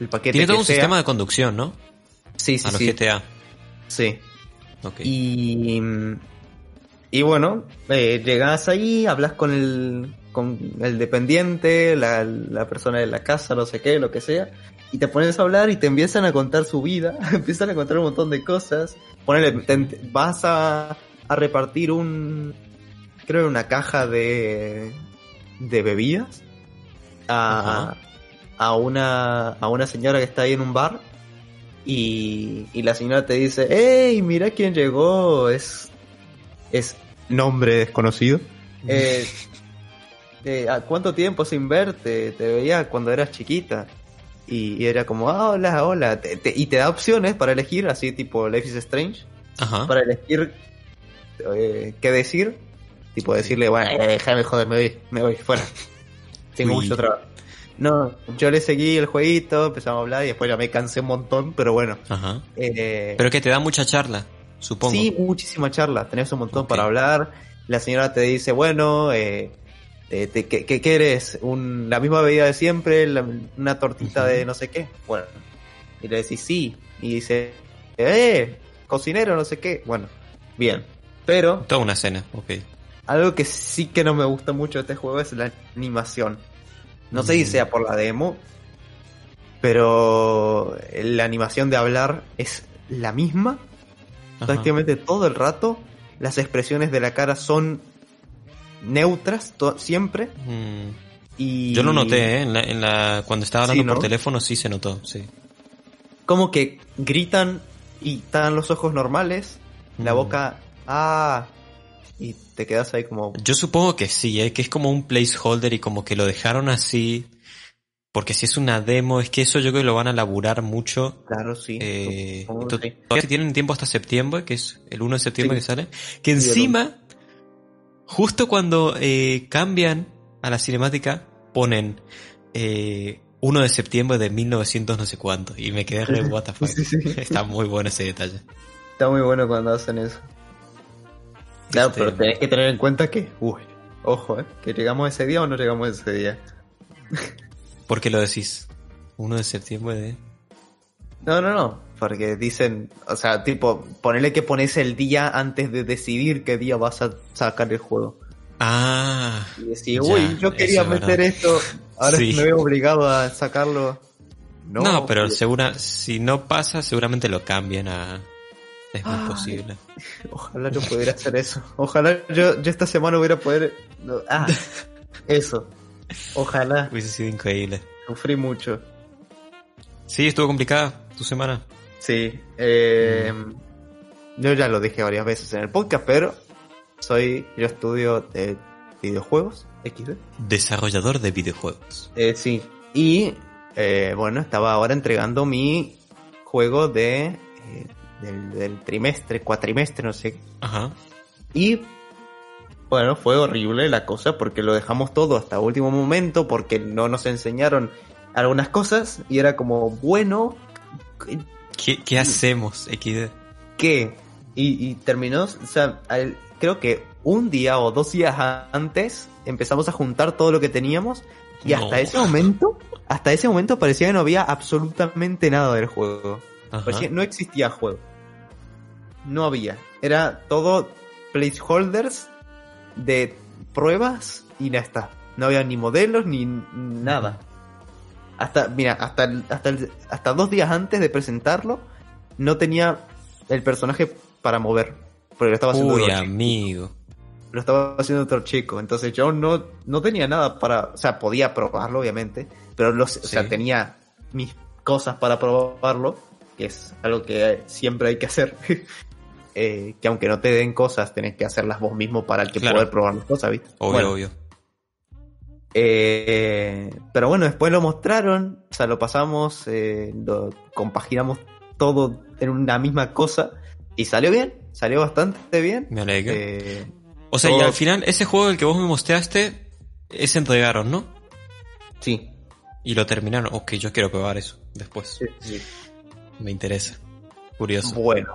A: el paquete
B: Tiene todo
A: que
B: un
A: sea.
B: sistema de conducción, ¿no?
A: Sí, sí,
B: A los
A: sí.
B: GTA.
A: Sí.
B: Ok.
A: Y, y bueno, eh, llegas ahí, hablas con el, con el dependiente, la, la persona de la casa, no sé qué, lo que sea, y te pones a hablar y te empiezan a contar su vida, empiezan a contar un montón de cosas. Ponele, te- vas a, a repartir un, creo una caja de, de bebidas a, a una, a una señora que está ahí en un bar y, y la señora te dice, hey, mira quién llegó, es, es nombre desconocido. Eh, eh, ¿a ¿Cuánto tiempo sin verte? Te veía cuando eras chiquita. Y, y era como, ah, hola, hola. Te- te- y te da opciones para elegir, así tipo Life is Strange,
B: Ajá.
A: para elegir eh, qué decir. Tipo decirle, bueno, eh, déjame joder, me voy, me voy, fuera. Tengo
B: Uy.
A: mucho trabajo. No, yo le seguí el jueguito, empezamos a hablar y después ya me cansé un montón, pero bueno.
B: Ajá.
A: eh,
B: Pero que te da mucha charla, supongo.
A: Sí, muchísima charla, tenés un montón para hablar. La señora te dice, bueno, eh, eh, te- ¿qué, qué quieres? Un, ¿La misma bebida de siempre? la- ¿Una tortita de no sé qué? Bueno, y le decís sí. Y dice, eh, cocinero, no sé qué. Bueno, bien. Pero
B: Toda una cena, ok.
A: Algo que sí que no me gusta mucho de este juego es la animación. No sé si
B: Mm.
A: sea por la demo, pero la animación de hablar es la misma
B: Ajá.
A: prácticamente todo el rato. Las expresiones de la cara son neutras siempre.
B: Mm.
A: Y
B: Yo lo noté, ¿eh? En la, en la- cuando estaba hablando
A: Sí, ¿no?
B: por teléfono sí se notó, sí.
A: Como que gritan y están los ojos normales, la
B: Mm.
A: boca, ah, te quedas ahí como,
B: Yo supongo que sí, ¿eh? que es como un placeholder y como que lo dejaron así. Porque si es una demo, es que eso yo creo que lo van a laburar mucho.
A: claro, sí.
B: Eh,
A: sí.
B: tienen tiempo hasta septiembre, que es el 1 de septiembre
A: Sí.
B: que sale. Que encima, justo cuando eh, cambian a la cinemática, ponen eh, 1 de septiembre de 1900 no sé cuánto. Y me quedé re what the fuck. Está muy bueno ese detalle.
A: Está muy bueno cuando hacen eso. Claro,
B: Este-
A: pero tenés que tener en cuenta que, uy, ojo, eh, que llegamos ese día o no llegamos ese día.
B: ¿Por qué lo decís? 1 de septiembre de...
A: No, no, no, porque dicen, o sea, tipo, ponerle que pones el día antes de decidir qué día vas a sacar el juego.
B: Ah,
A: Y decir,
B: Ya,
A: uy, yo quería meter
B: verdad.
A: esto, ahora
B: Sí.
A: me veo obligado a sacarlo. No,
B: No, pero segura, si no pasa, seguramente lo cambian a... Es muy
A: Ay.
B: posible.
A: Ojalá yo pudiera hacer eso. Ojalá yo, yo esta semana hubiera poder... ah, eso. Ojalá.
B: Hubiese sido increíble.
A: Sufrí mucho.
B: Sí, estuvo complicada tu semana.
A: Sí. eh, Yo ya lo dije varias veces en el podcast, pero soy... Yo estudio de videojuegos. XD.
B: Desarrollador de videojuegos.
A: Eh, sí. Y eh, bueno, estaba ahora entregando mi juego de eh, del, del trimestre, cuatrimestre, no sé.
B: Ajá.
A: Y bueno, fue horrible la cosa porque lo dejamos todo hasta último momento porque no nos enseñaron algunas cosas y era como, bueno,
B: ¿Qué, qué hacemos, XD?
A: ¿qué? Y, y terminó, o sea, al- creo que un día o dos días antes empezamos a juntar todo lo que teníamos y hasta
B: No.
A: ese momento, hasta ese momento parecía que no había absolutamente nada del juego. Parecía- no existía juego. No había. Era todo placeholders de pruebas y ya está. No había ni modelos ni nada. Hasta, mira, hasta, hasta, hasta dos días antes de presentarlo, no tenía el personaje para mover. Porque lo estaba haciendo
B: Uy,
A: otro chico.
B: amigo.
A: Lo estaba haciendo otro chico. Entonces yo no, no tenía nada para. O sea, podía probarlo, obviamente. Pero los, o sea, tenía mis cosas para probarlo. Que es algo que siempre hay que hacer. Eh, que aunque no te den cosas, tenés que hacerlas vos mismo para que
B: Claro.
A: poder probar las cosas, ¿viste?
B: Obvio,
A: Bueno,
B: obvio.
A: eh, pero bueno, después lo mostraron, o sea, lo pasamos, eh, lo compaginamos todo en una misma cosa y salió bien, salió bastante bien.
B: Me alegro.
A: Eh,
B: o sea, y al final, ese juego el que vos me mostraste, ese entregaron, ¿no?
A: sí,
B: Y lo terminaron. Ok, yo quiero probar eso después.
A: sí, sí.
B: Me interesa. Curioso.
A: Bueno.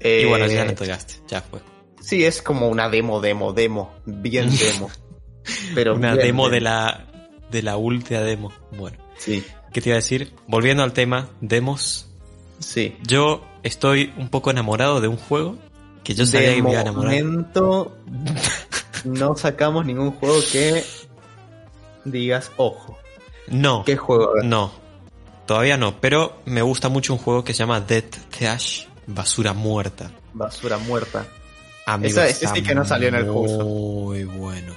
B: Y bueno, ya
A: Eh,
B: lo entregaste. Ya fue.
A: Sí, es como una demo, demo, demo. Bien demo. Pero
B: Una
A: bien
B: demo de la, de la última demo. Bueno.
A: Sí,
B: ¿Qué te iba a decir? Volviendo al tema, demos.
A: sí.
B: Yo estoy un poco enamorado de un juego Que yo sabía
A: de
B: que me iba a enamorar.
A: momento no sacamos ningún juego que digas, ojo,
B: No,
A: ¿qué juego?
B: no. Todavía no, pero me gusta mucho un juego que se llama Dead Trash, Basura Muerta.
A: Basura muerta.
B: Amigo,
A: Esa- ese sí que no salió en el curso.
B: Muy bueno.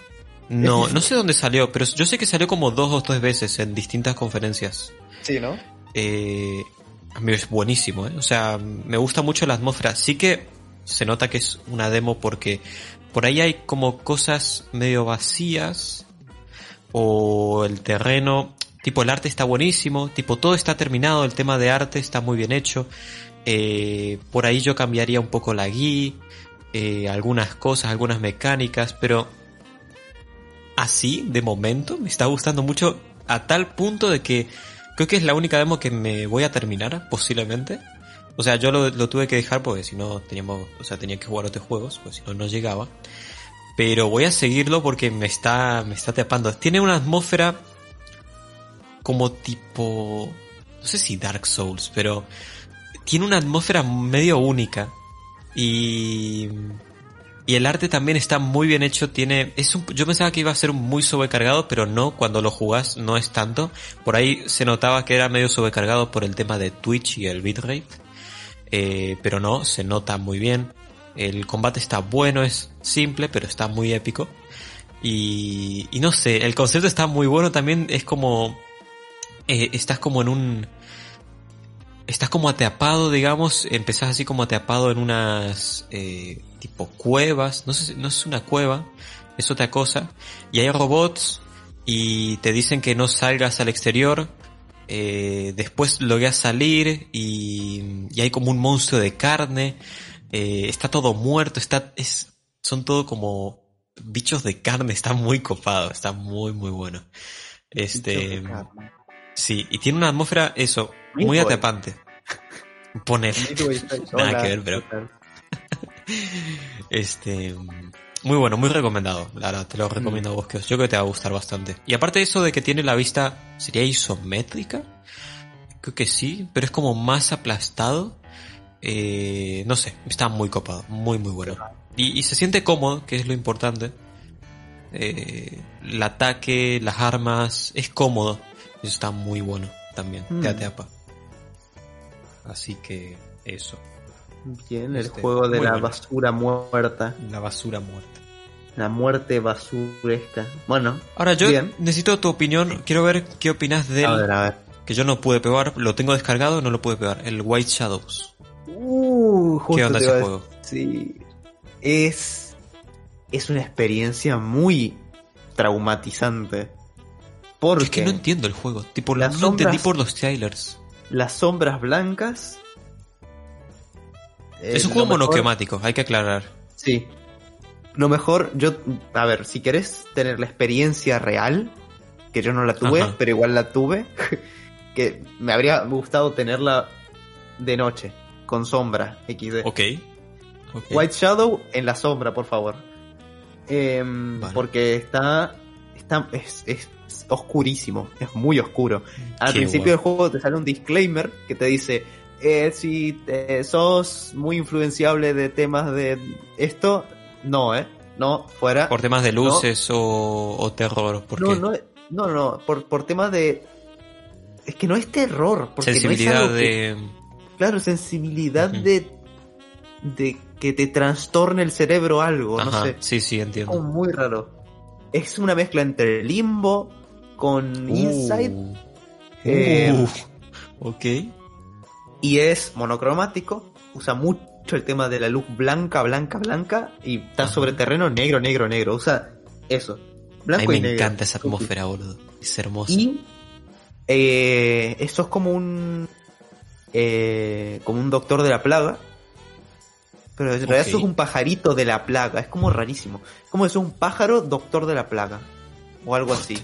B: No, no sé dónde salió, pero yo sé que salió como dos o tres veces en distintas conferencias.
A: Sí, ¿no?
B: Eh, amigo, es buenísimo, ¿eh? O sea, me gusta mucho la atmósfera. Sí que se nota que es una demo porque por ahí hay como cosas medio vacías o el terreno, tipo el arte está buenísimo, tipo todo está terminado, el tema de arte está muy bien hecho. Eh, por ahí yo cambiaría un poco la guía, eh, algunas cosas, algunas mecánicas, pero así, de momento, me está gustando mucho a tal punto de que creo que es la única demo que me voy a terminar, posiblemente. O sea, yo lo, lo tuve que dejar porque si no teníamos, o sea, tenía que jugar otros juegos, pues si no, no llegaba. Pero voy a seguirlo porque me está, me está atrapando. Tiene una atmósfera como tipo, no sé si Dark Souls, pero tiene una atmósfera medio única. Y, y el arte también está muy bien hecho. Tiene, es yo pensaba que iba a ser muy sobrecargado, pero no, cuando lo jugás no es tanto. Por ahí se notaba que era medio sobrecargado por el tema de Twitch y el bitrate. Eh, pero no, se nota muy bien. El combate está bueno, es simple, pero está muy épico. Y, y no sé, el concepto está muy bueno también. Es como, eh, estás como en un, estás como atrapado, digamos, empezás así como atrapado en unas eh, tipo cuevas, no sé, no es una cueva, es otra cosa, y hay robots y te dicen que no salgas al exterior, eh, después logras salir y, y hay como un monstruo de carne, eh, está todo muerto, está, es, son todo como bichos de carne, está muy copado, está muy muy bueno. Este, sí, y tiene una atmósfera, eso, muy
A: Boy.
B: atrapante. Poner. Nada que ver, pero- Este, muy bueno, muy recomendado. La verdad, te lo recomiendo a vos, que yo creo que te va a gustar bastante. Y aparte de eso de que tiene la vista, ¿sería isométrica? Creo que sí, pero es como más aplastado. Eh, no sé, está muy copado, muy muy bueno. Y, y se siente cómodo, que es lo importante. Eh, el ataque, las armas, es cómodo. Eso está muy bueno también,
A: Mm.
B: te atrapa. Así que eso,
A: Bien, el
B: Este,
A: juego de la
B: bueno.
A: basura muerta.
B: la basura muerta.
A: La muerte basuresca. Bueno,
B: Ahora yo
A: Bien.
B: necesito tu opinión, quiero ver qué opinas de
A: a ver, a ver.
B: que yo no pude pegar, lo tengo descargado, no lo pude pegar, el White Shadows.
A: Uh, justo
B: ¿Qué onda
A: te
B: ese
A: a
B: juego?
A: decir. Es. Es una experiencia muy traumatizante. Porque
B: Es que no entiendo el juego, tipo, no entendí
A: sombras-
B: por los trailers.
A: Las sombras blancas. eh,
B: es un juego monocromático, hay que aclarar.
A: Sí. Lo mejor, yo. A ver, si querés tener la experiencia real, que yo no la tuve,
B: Ajá.
A: pero igual la tuve, que me habría gustado tenerla de noche, con sombra, XD.
B: Ok.
A: White Shadow en la sombra, por favor. Em,
B: Vale.
A: Porque está. Está es, es oscurísimo, es muy oscuro. Al
B: Qué
A: principio
B: guay.
A: del juego te sale un disclaimer que te dice: eh, Si te- sos muy influenciable de temas de esto, no, ¿eh? No, fuera.
B: Por temas de luces o, o terror, ¿por
A: no, no, no, no, por, por temas de. Es que no es terror, porque
B: Sensibilidad
A: no es que-
B: de...
A: Claro, sensibilidad de. de que te trastorne el cerebro algo,
B: Ajá,
A: no sé.
B: sí, sí,
A: Es
B: entiendo.
A: como muy raro. Es una mezcla entre limbo con inside
B: Uh.
A: Eh,
B: Uh. Ok.
A: y es monocromático. Usa mucho el tema de la luz blanca, blanca, blanca y está
B: Ajá.
A: sobre terreno negro, negro, negro. Usa eso.
B: A mí
A: Blanco
B: me
A: y negro.
B: encanta esa atmósfera, boludo. Es hermosa.
A: Y eh, eso es como un eh, como un doctor de la plaga. Pero en realidad eso es un pajarito de la plaga. Es como rarísimo. Es como eso, un pájaro doctor de la plaga. O algo así.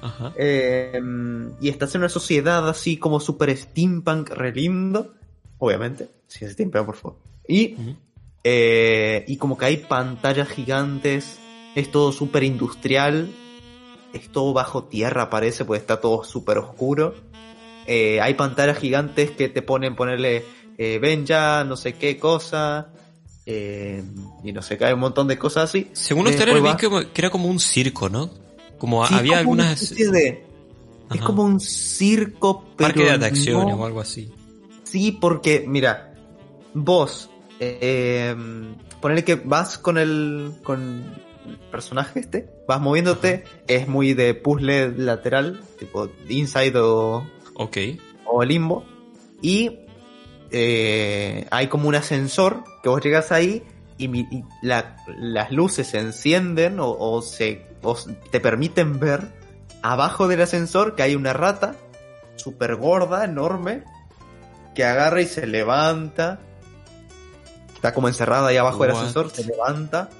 B: Ajá.
A: Eh, y estás en una sociedad así como super steampunk, re lindo. Obviamente. Si es steampunk, por favor. Y, eh, y como que hay pantallas gigantes. Es todo súper industrial. Es todo bajo tierra, parece, porque está todo súper oscuro. Eh, hay pantallas gigantes que te ponen ponerle eh, ven ya, no sé qué cosa. eh, y no sé, cae un montón de cosas así.
B: Según
A: Después
B: trailers vi que, que era como un circo, ¿no? Como
A: Sí,
B: había
A: como una
B: algunas...
A: de- es como un circo, pero
B: Parque de atracciones
A: no-
B: o algo así.
A: Sí, porque, mira, vos, eh, ponele que vas con el, con el personaje este, vas moviéndote, es muy de puzzle lateral, tipo inside o,
B: Ok.
A: o limbo, y eh, hay como un ascensor que vos llegas ahí y, mi- y la- las luces se encienden o, o se o te permiten ver abajo del ascensor que hay una rata súper gorda, enorme, que agarra y se levanta. Está como encerrada ahí abajo del ascensor, se levanta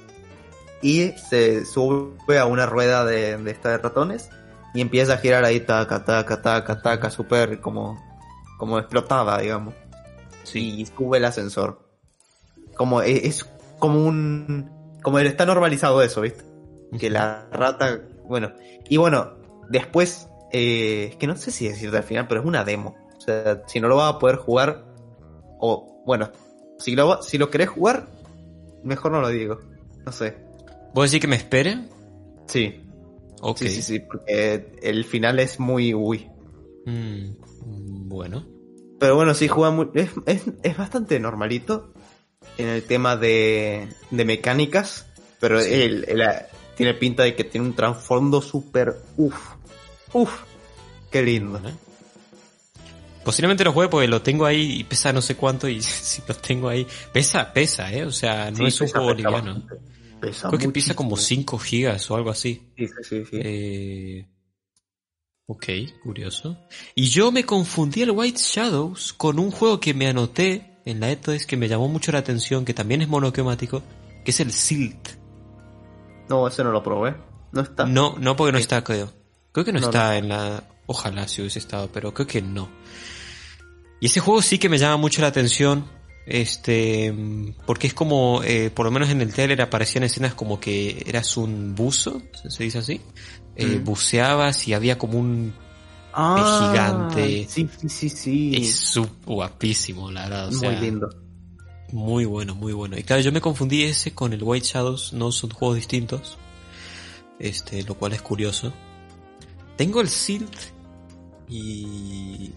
A: y se sube a una rueda de, de esta de ratones y empieza a girar ahí taca, taca, taca, taca, súper como, como explotada, digamos. Y sube el ascensor. Como e- es, como un, como está normalizado eso, ¿viste? Que la rata, bueno, y bueno, después, eh, es que no sé si decirte al final, pero es una demo. O sea, si no lo vas a poder jugar, o bueno, si lo, si lo querés jugar, mejor no lo digo. No sé.
B: ¿Vos decís que me espere?
A: Sí,
B: Ok.
A: sí, sí, sí, porque el final es muy, uy.
B: Mm, bueno.
A: Pero bueno, sí juega muy, es, es, es bastante normalito en el tema de, de mecánicas, pero
B: Sí.
A: él, él, tiene pinta de que tiene un trasfondo súper, uff, uff, qué lindo.
B: Bueno. Posiblemente lo juegue porque lo tengo ahí y pesa no sé cuánto y si lo tengo ahí... Pesa, pesa, ¿eh? O sea, no
A: Sí,
B: es un
A: pesa,
B: juego liviano. Creo que pesa como
A: muchísimo.
B: 5 gigas o algo así.
A: Sí, sí, sí, sí.
B: Eh, ok, curioso. Y yo me confundí el White Shadows con un juego que me anoté en la ETOS que me llamó mucho la atención, que también es monocromático, que es el Silt.
A: No, ese no lo probé. No está.
B: No, no porque no está, creo. Creo que no,
A: No,
B: está en la... Ojalá si hubiese estado, pero creo que no. Y ese juego sí que me llama mucho la atención. Este, porque es como, eh, por lo menos en el trailer aparecían escenas como que eras un buzo, ¿se- se dice así? Eh,
A: Mm.
B: buceabas y había como un
A: Ah,
B: gigante.
A: Sí, sí, sí.
B: Es guapísimo, la verdad. O
A: muy lindo.
B: Muy bueno, muy bueno. Y claro, yo me confundí ese con el White Shadows, no son juegos distintos. Este, lo cual es curioso. Tengo el Silt y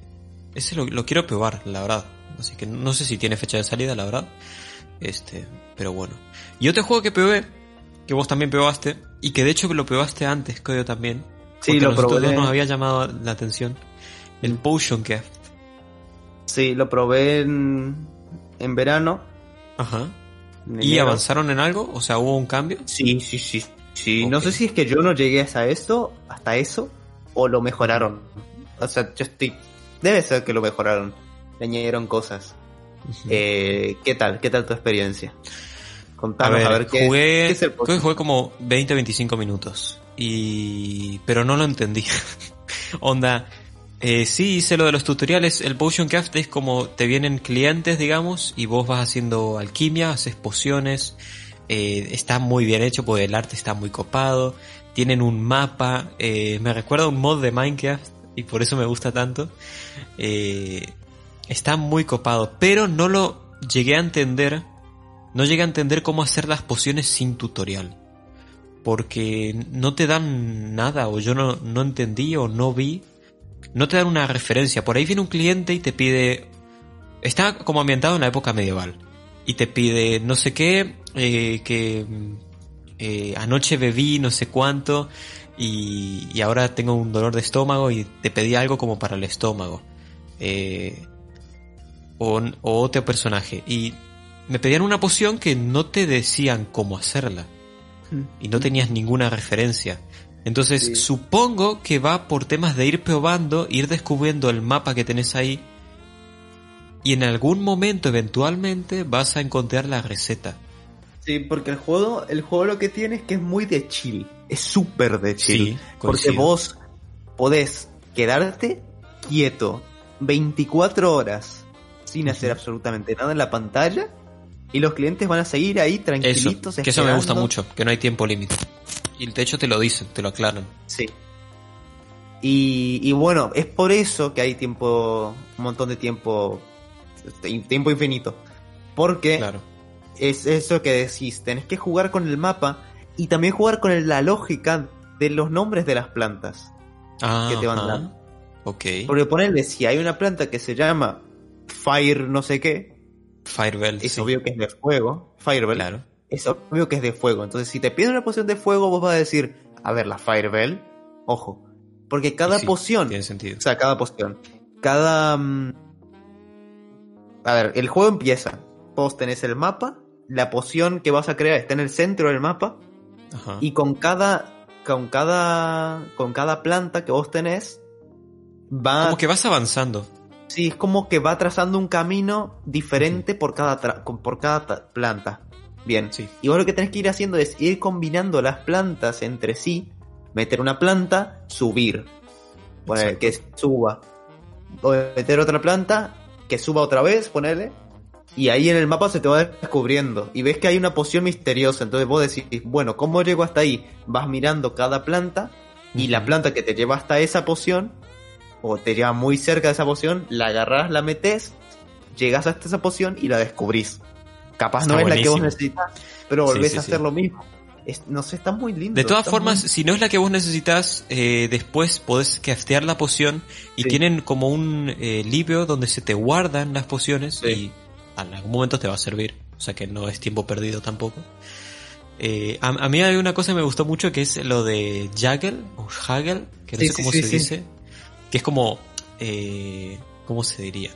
B: ese lo, lo quiero probar, la verdad. Así que no sé si tiene fecha de salida, la verdad. Este, pero bueno. Y otro juego que probé, que vos también probaste, y que de hecho lo probaste antes, creo también.
A: Sí, lo probé.
B: nos había llamado la atención. El
A: Mm.
B: Potion Craft.
A: Sí, lo probé en, en verano.
B: Ajá.
A: en
B: ¿Y avanzaron en algo? O sea, ¿hubo un cambio?
A: Sí, sí, sí. Sí, no sé si es que yo no llegué hasta eso, hasta eso, o lo mejoraron. O sea, yo estoy. Debe ser que lo mejoraron. Le añadieron cosas. Eh, ¿Qué tal? ¿Qué tal tu experiencia?
B: A
A: Contanos,
B: ver,
A: a ver, qué,
B: jugué,
A: qué es el
B: creo que jugué como 20-25 minutos. Y... Pero no lo entendí. Onda, eh, sí hice lo de los tutoriales. El Potion Craft es como te vienen clientes, digamos, y vos vas haciendo alquimia, haces pociones. eh, está muy bien hecho porque el arte está muy copado. Tienen un mapa. eh, me recuerda a un mod de Minecraft y por eso me gusta tanto. Eh, está muy copado, pero no lo llegué a entender. No llegué a entender cómo hacer las pociones sin tutorial. Porque no te dan nada, o yo no, no entendí o no vi. No te dan una referencia. Por ahí viene un cliente y te pide. Está como ambientado en la época medieval. Y te pide no sé qué, eh, que eh, anoche bebí no sé cuánto y, y ahora tengo un dolor de estómago y te pedí algo como para el estómago. Eh, o otro personaje. Y me pedían una poción que no te decían cómo hacerla. Y no tenías ninguna referencia. Entonces
A: Sí.
B: supongo que va por temas de ir probando, ir descubriendo el mapa que tenés ahí. Y en algún momento, eventualmente, vas a encontrar la receta.
A: Sí, porque el juego, el juego lo que tiene es que es muy de chill. Es súper de chill.
B: Sí,
A: porque vos podés quedarte quieto 24 horas sin hacer absolutamente nada en la pantalla y los clientes van a seguir ahí
B: Eso,
A: tranquilitos.
B: que eso me gusta mucho, que no hay tiempo límite. Y de hecho te lo dicen, te lo aclaran.
A: Sí. Y, y bueno, es por eso que hay tiempo, un montón de tiempo, tiempo infinito. Porque
B: Claro.
A: es eso que decís, tenés que jugar con el mapa y también jugar con la lógica de los nombres de las plantas
B: Ah,
A: que te van dando.
B: Ok.
A: Porque ponerle, si hay una planta que se llama Fire no sé qué,
B: Firebell.
A: es
B: sí,
A: obvio que es de fuego, Firebell,
B: Claro.
A: es obvio que es de fuego. Entonces, si te piden una poción de fuego, vos vas a decir, a ver, la Firebell, ojo. Porque cada
B: sí,
A: poción,
B: Tiene sentido.
A: o sea, cada poción, cada... mm, A ver, el juego empieza. Vos tenés el mapa, la poción que vas a crear está en el centro del mapa,
B: Ajá.
A: y con cada... Con cada, con cada planta que vos tenés, va
B: Como que vas avanzando.
A: Sí, es como que va trazando un camino diferente por cada, por cada ta- planta. Bien.
B: Sí.
A: Y vos lo que tenés que ir haciendo es ir combinando las plantas entre sí, meter una planta, subir. Poner que suba. O meter otra planta, que suba otra vez, ponerle. Y ahí en el mapa se te va descubriendo. Y ves que hay una poción misteriosa. Entonces vos decís, bueno, ¿cómo llego hasta ahí? Vas mirando cada planta. Y la planta que te lleva hasta esa poción, o te lleva muy cerca de esa poción, la agarrás, la metes, llegas hasta esa poción y la descubrís. Capaz
B: Está
A: no es la que vos necesitas, pero volvés
B: sí,
A: a
B: sí.
A: hacer lo mismo. Es- no sé, está muy lindo.
B: De todas formas,
A: muy-
B: si no es la que vos necesitas, eh, después podés craftear la poción y tienen como un eh, libro donde se te guardan las pociones y en algún momento te va a servir. O sea que no es tiempo perdido tampoco. Eh, a, a mí hay una cosa que me gustó mucho que es lo de Jaggle o Haggle, que no sé cómo se dice, que es como, eh, ¿cómo se diría?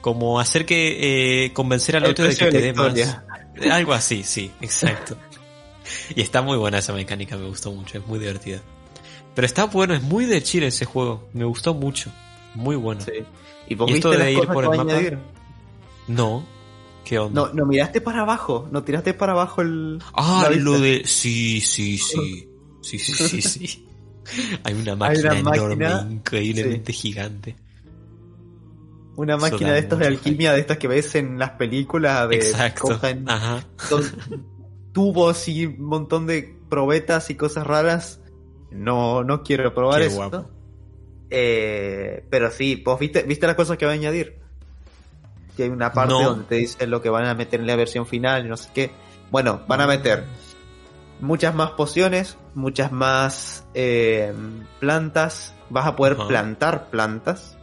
B: Como hacer que eh, convencer al otro de que te dé más.
A: historia.
B: Algo así, sí, exacto. y está muy buena esa mecánica, me gustó mucho, es muy divertida. Pero está bueno, es muy de chile ese juego, me gustó mucho, muy bueno.
A: Sí. ¿Y vos
B: ¿Y esto
A: viste
B: de ir por el mapa?
A: añadir?
B: No, ¿qué onda?
A: No, no miraste para abajo, no tiraste para abajo el...
B: ah, lo de... Sí, sí, sí, sí, sí, sí, sí. Hay una máquina
A: una
B: enorme,
A: máquina,
B: increíblemente gigante.
A: Una máquina de estas de alquimia, de estas que ves en las películas de...
B: Exacto.
A: cogen tubos y un montón de probetas y cosas raras. No, no quiero probar
B: Qué
A: eso.
B: guapo.
A: Eh, pero sí, pues viste, viste las cosas que va a añadir. Que hay una parte
B: No.
A: donde te dice lo que van a meter en la versión final y no sé qué. Bueno, van a meter muchas más pociones, muchas más eh, plantas. Vas a poder plantar plantas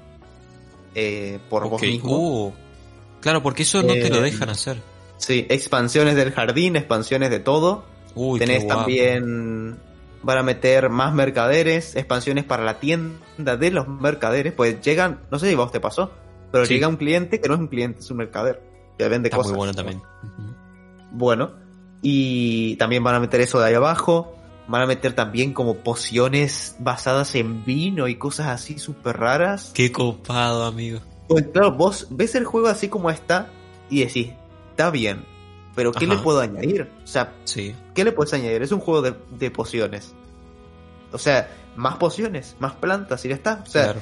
A: eh, por vos mismo.
B: uh, claro, porque eso no te lo
A: Eh,
B: dejan hacer.
A: Sí, expansiones del jardín, expansiones de todo.
B: Uy,
A: Tenés también. Van a meter más mercaderes, expansiones para la tienda de los mercaderes. Pues llegan, no sé si vos te pasó, pero
B: Sí.
A: llega un cliente que no es un cliente, es un mercader. Que vende
B: Está
A: cosas.
B: muy bueno también.
A: Bueno, y también van a meter eso de ahí abajo. Van a meter también como pociones basadas en vino y cosas así súper raras.
B: Qué copado, amigo.
A: Pues claro, vos ves el juego así como está y decís, está bien, pero ¿qué
B: Ajá.
A: le puedo añadir? O sea,
B: Sí.
A: ¿qué le puedes añadir? Es un juego de, de pociones. O sea, más pociones, más plantas y ya está. O sea,
B: claro.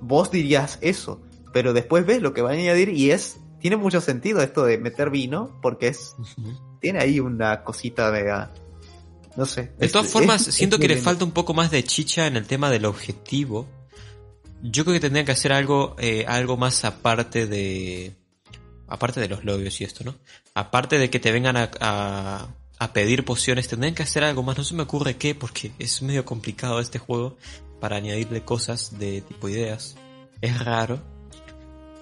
A: vos dirías eso, pero después ves lo que va a añadir y es... Tiene mucho sentido esto de meter vino, porque es. Tiene ahí una cosita de... ah, no sé.
B: De
A: es-
B: todas formas,
A: es-
B: siento
A: es
B: que le falta un poco más de chicha en el tema del objetivo. Yo creo que tendrían que hacer algo, eh, algo más aparte de. Aparte de los logros y esto, ¿no? Aparte de que te vengan a, a, a pedir pociones, tendrían que hacer algo más. No se me ocurre qué, porque es medio complicado este juego para añadirle cosas de tipo ideas. Es raro.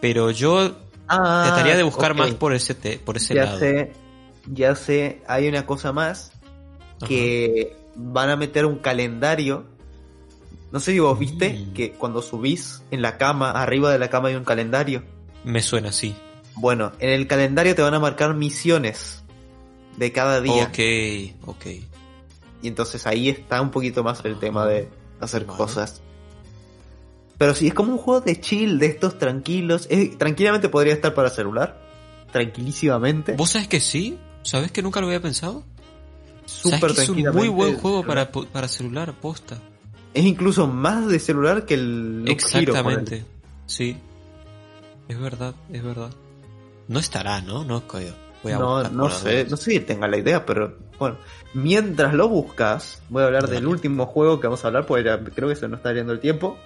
B: Pero yo
A: Ah,
B: trataría de buscar más por ese, te- por ese
A: ya
B: lado.
A: sé, ya sé, hay una cosa más
B: Ajá.
A: que van a meter un calendario. No sé si vos viste
B: Mm.
A: que cuando subís en la cama, arriba de la cama hay un calendario.
B: Me suena así.
A: Bueno, en el calendario te van a marcar misiones de cada día.
B: Ok, ok.
A: Y entonces ahí está un poquito más el tema de hacer
B: Vale.
A: cosas. Pero sí, es como un juego de chill, de estos tranquilos. Es- tranquilamente podría estar para celular. Tranquilísimamente.
B: ¿Vos sabés que sí? ¿Sabés que nunca lo había pensado?
A: Súper
B: ¿Sabés que es un muy buen juego para, para celular, posta?
A: Es incluso más de celular que el Hero,
B: Exactamente. Sí. Es verdad, es verdad. No estará, ¿no? No. Voy a
A: No, no sé, no sé si tenga la idea, pero bueno. Mientras lo buscas, voy a hablar del último juego que vamos a hablar, porque ya creo que se nos está yendo el tiempo.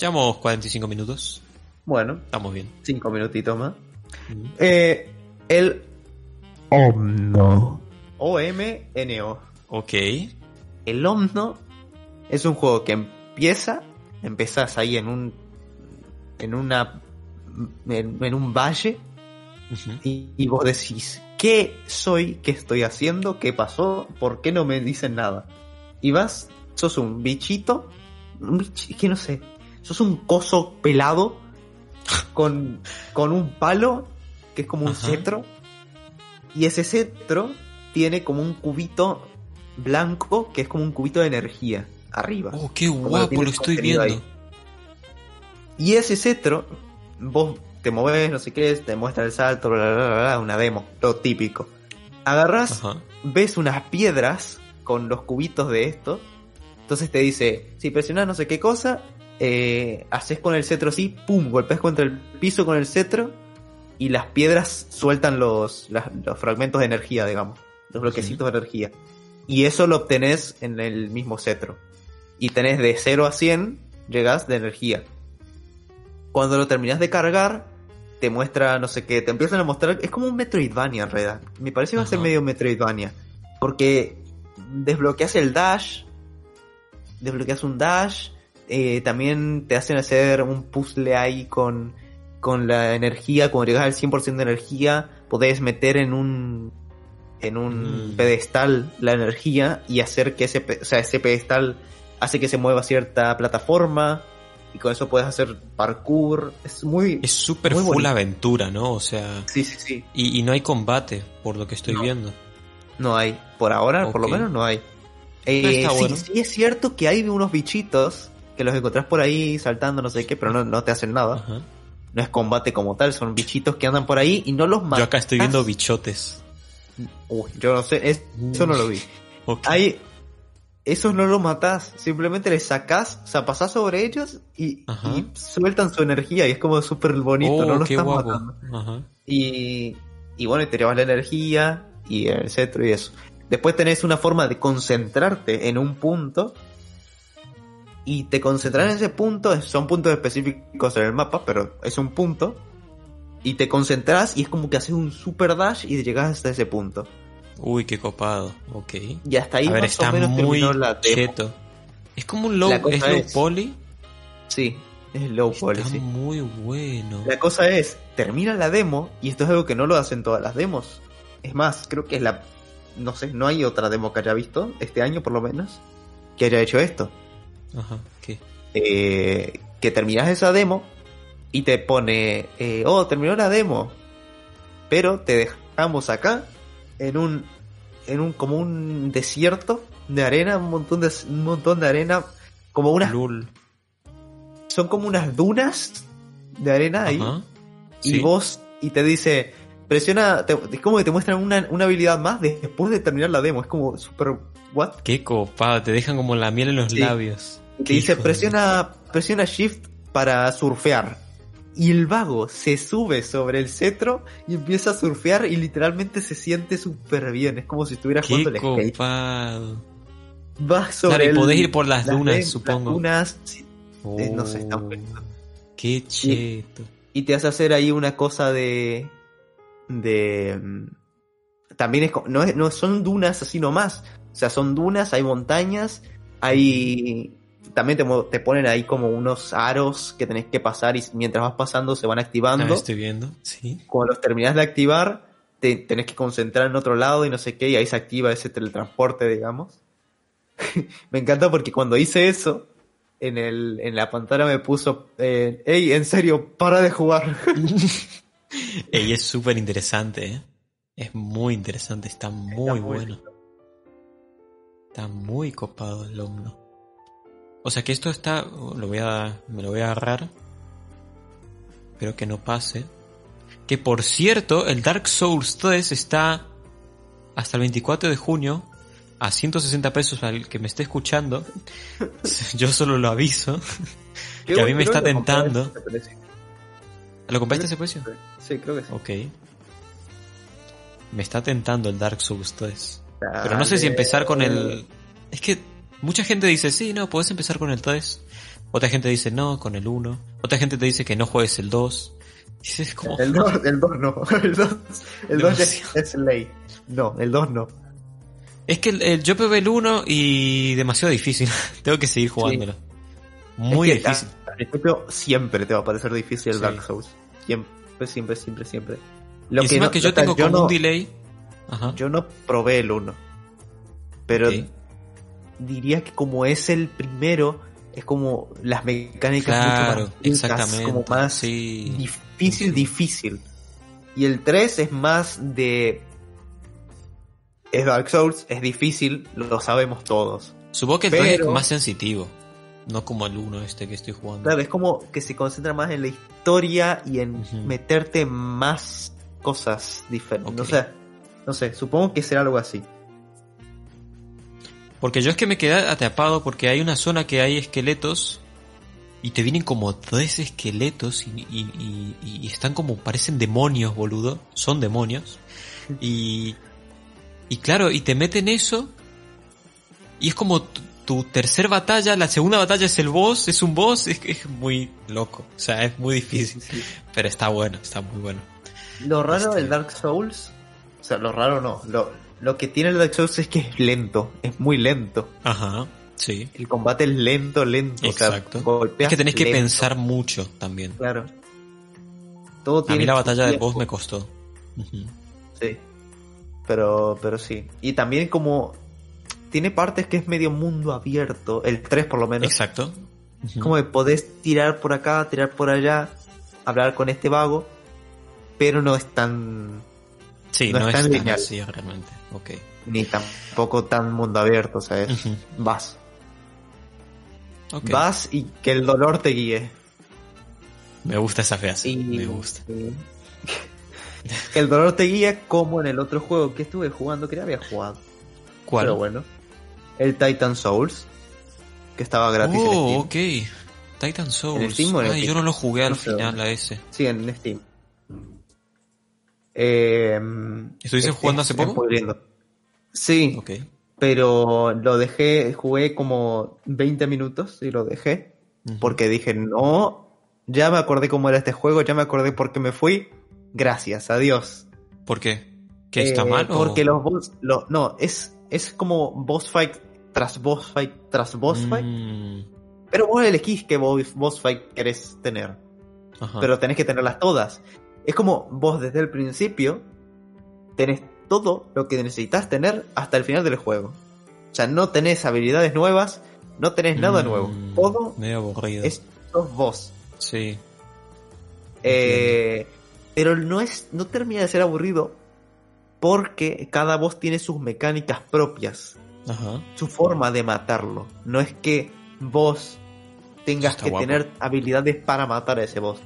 B: Llevamos 45 minutos.
A: Bueno,
B: Estamos bien.
A: cinco minutitos más. Eh, el
C: Omno.
A: O-M-N-O.
B: Ok.
A: El Omno es un juego que empieza, empezás ahí en un, en una, en, en un valle y, y vos decís, ¿qué soy? ¿Qué estoy haciendo? ¿Qué pasó? ¿Por qué no me dicen nada? Y vas, sos un bichito, un bichi- que no sé, sos un coso pelado con, con un palo que es como un
B: Ajá.
A: cetro y ese cetro tiene como un cubito blanco que es como un cubito de energía arriba.
B: Oh, qué
A: lo
B: guapo, lo
A: tienes
B: estoy viendo.
A: Y ese cetro, vos te moves, no sé qué, te muestra el salto, bla, bla, bla, bla, una demo, lo típico. Agarras, ves unas piedras con los cubitos de esto. Entonces te dice, si presionas no sé qué cosa, eh, haces con el cetro así, pum, golpeas contra el piso con el cetro y las piedras sueltan los, las- los fragmentos de energía, digamos, los bloquecitos de energía. Y eso lo obtenés en el mismo cetro. Y tenés de 0 a 100, llegas de energía. Cuando lo terminas de cargar, te muestra, no sé qué, te empiezan a mostrar, es como un Metroidvania en realidad. Me parece que va a ser medio Metroidvania. Porque desbloqueas el dash, desbloqueas un dash, eh, también te hacen hacer un puzzle ahí con, con la energía, cuando llegas al 100% de energía, podés meter en un en un
B: Mm.
A: pedestal la energía y hacer que ese, o sea, ese pedestal hace que se mueva cierta plataforma y con eso puedes hacer parkour. Es muy...
B: Es súper full
A: bonito.
B: aventura, ¿no? O sea,
A: Sí, sí, sí.
B: y, y no hay combate, por lo que estoy
A: No.
B: viendo.
A: No hay. Por ahora, por lo menos no hay.
B: Ah,
A: Eh,
B: está
A: sí,
B: bueno.
A: sí es cierto que hay unos bichitos que los encontrás por ahí saltando, no sé qué, pero no, no te hacen nada.
B: Ajá.
A: No es combate como tal, son bichitos que andan por ahí y no los matas.
B: Yo acá estoy viendo bichotes.
A: Uy, yo no sé, es- eso no lo vi.
B: Ok.
A: Hay... Esos no los matás, simplemente les sacás, o sea, pasás sobre ellos y, sueltan su energía y es como súper bonito,
B: oh,
A: no los
B: qué
A: estás
B: guapo.
A: matando.
B: Ajá.
A: Y, y bueno, y te llevas la energía y el cetro y eso. Después tenés una forma de concentrarte en un punto. Y te concentras en ese punto, son puntos específicos en el mapa, pero es un punto. Y te concentras y es como que haces un super dash y llegas hasta ese punto.
B: Uy, qué copado. Ok.
A: Y hasta ahí
B: A ver,
A: más
B: está
A: o menos
B: muy
A: terminó la demo.
B: cheto. Es como un low, es low
A: es-
B: poly.
A: Sí, es low poly,
B: Está
A: sí.
B: muy bueno.
A: La cosa es, termina la demo, y esto es algo que no lo hacen todas las demos. Es más, creo que es la... No sé, no hay otra demo que haya visto, este año por lo menos, que haya hecho esto.
B: Ajá.
A: Eh, que terminas esa demo y te pone, eh, oh, terminó la demo, pero te dejamos acá en un, en un, como un desierto de arena, un montón de, un montón de arena, como unas,
B: Lul.
A: son como unas dunas de arena ahí.
B: Ajá.
A: y vos y te dice presiona te- es como que te muestran una, una habilidad más después de terminar la demo es como super what
B: Qué copado, te dejan como la miel en los
A: Sí.
B: labios.
A: Y te dice presiona presiona shift para surfear. Y el vago se sube sobre el cetro y empieza a surfear y literalmente se siente súper bien. Es como si estuviera
B: Qué
A: jugando el skate. vas sobre
B: Claro, y
A: el-
B: podés ir por las dunas, supongo.
A: las dunas Eh, no sé, está
B: Oh. Qué cheto.
A: y te hace hacer ahí una cosa de de mm, también es no, es- no son dunas así nomás. O sea son dunas hay montañas hay también te, te ponen ahí como unos aros que tenés que pasar y mientras vas pasando se van
B: Ah,
A: activando
B: estoy viendo, sí.
A: cuando los terminás de activar te tenés que concentrar en otro lado y no sé qué y ahí se activa ese teletransporte digamos me encanta porque cuando hice eso en el en la pantalla me puso eh, hey en serio para de jugar
B: Ey, es súper interesante, ¿eh? Es muy interesante, está muy
A: muy
B: bueno. Está muy copado el Omno. O sea que esto está... Lo voy a... Me lo voy a agarrar. Espero que no pase. Que por cierto, el Dark Souls 3 está hasta el 24 de junio a 160 pesos al que me esté escuchando. Yo solo lo aviso. Que a mí me está tentando. ¿Lo compraste ese precio?
A: Sí, creo que sí.
B: Ok. Me está tentando el Dark Souls 3. Pero no sé si empezar con el... Es que mucha gente dice, sí, no, puedes empezar con el 3. Otra gente dice, no, con el 1. Otra gente te dice que no juegues el 2. Es como...
A: El 2 el dos no. El 2 el es, ley. No, el 2 no.
B: Es que el- el- yo probé el 1 y demasiado difícil. Tengo que seguir jugándolo. Muy
A: Es que,
B: difícil.
A: Al principio siempre te va a parecer difícil el
B: Sí.
A: Dark Souls. Siempre, siempre, siempre, siempre.
B: Y
A: Lo
B: encima
A: no-
B: que yo tengo como
A: no,
B: un delay. Ajá.
A: Yo no probé el 1. Pero
B: Ok.
A: Diría que como es el primero, es como las mecánicas
B: Claro,
A: mucho más
B: exactamente.
A: como más
B: sí.
A: difícil, difícil. Y el 3 es más de... Es Dark Souls, es difícil, lo sabemos todos.
B: Supongo que el 3 es más sensitivo. No como el 1 este que estoy jugando.
A: Claro, es como que se concentra más en la historia y en meterte más cosas diferentes. No sé, no sé, supongo que será algo así.
B: Porque yo es que me quedé atrapado porque hay una zona que hay esqueletos y te vienen como tres esqueletos y, y- y- y están como, parecen demonios, boludo. Son demonios. Y, y claro, y te meten eso y es como tu, tu tercer batalla, la segunda batalla es el boss, es un boss, es, es muy loco. O sea, es muy difícil. Pero está bueno, está muy bueno.
A: Lo raro
B: Este-
A: del Dark Souls, o sea, lo raro no, lo, lo que tiene el Dark Souls es que es lento, es muy lento.
B: Ajá, sí.
A: El combate es lento, lento.
B: Exacto.
A: O sea,
B: Es que tenés que
A: lento,
B: pensar mucho también.
A: Claro. Todo
B: A mí la batalla
A: tiempo.
B: boss me costó.
A: Sí. Pero, pero sí. Y también como tiene partes que es medio mundo abierto, el 3 por lo menos.
B: Exacto.
A: Como que podés tirar por acá, tirar por allá, hablar con este vago, pero no es tan
B: Sí,
A: no
B: no,
A: es
B: es
A: tan
B: tan
A: lineal.
B: así realmente. Ok.
A: ni tampoco tan mundo abierto, o sea, es vas. Vas y que el dolor te guíe.
B: Me gusta esa frase.
A: Y-
B: Me gusta.
A: que el dolor te guía como en el otro juego que estuve jugando, que ya había jugado.
B: ¿Cuál?
A: Pero bueno. El Titan Souls. Que estaba gratis en
B: oh,
A: Steam.
B: ok. Titan Souls.
A: En Steam en
B: Ay, yo no lo jugué al
A: No
B: final a ese.
A: Sí, en Steam. Eh,
B: ¿Estuviste
A: este,
B: jugando hace poco?
A: pudriendo. Sí, pero lo dejé, jugué como 20 minutos y lo dejé. Porque dije, no, ya me acordé cómo era este juego, ya me acordé por qué me fui. Gracias, adiós.
B: ¿Por qué? ¿Que está
A: Eh,
B: mal o...?
A: Porque los boss, no, es, es como boss fight tras boss fight tras boss fight.
B: Mm,
A: Pero vos elegís qué boss, boss fight querés tener.
B: ajá.
A: Pero tenés que tenerlas todas. Es como vos desde el principio tenés todo lo que necesitas tener hasta el final del juego. O sea, no tenés habilidades nuevas, no tenés nada
B: Mm,
A: nuevo. Todo
B: Medio aburrido.
A: es sos vos.
B: Sí.
A: Eh, pero no es, no termina de ser aburrido porque cada boss tiene sus mecánicas propias,
B: Ajá.
A: su forma de matarlo. No es que vos tengas que
B: guapo.
A: tener habilidades para matar a ese boss.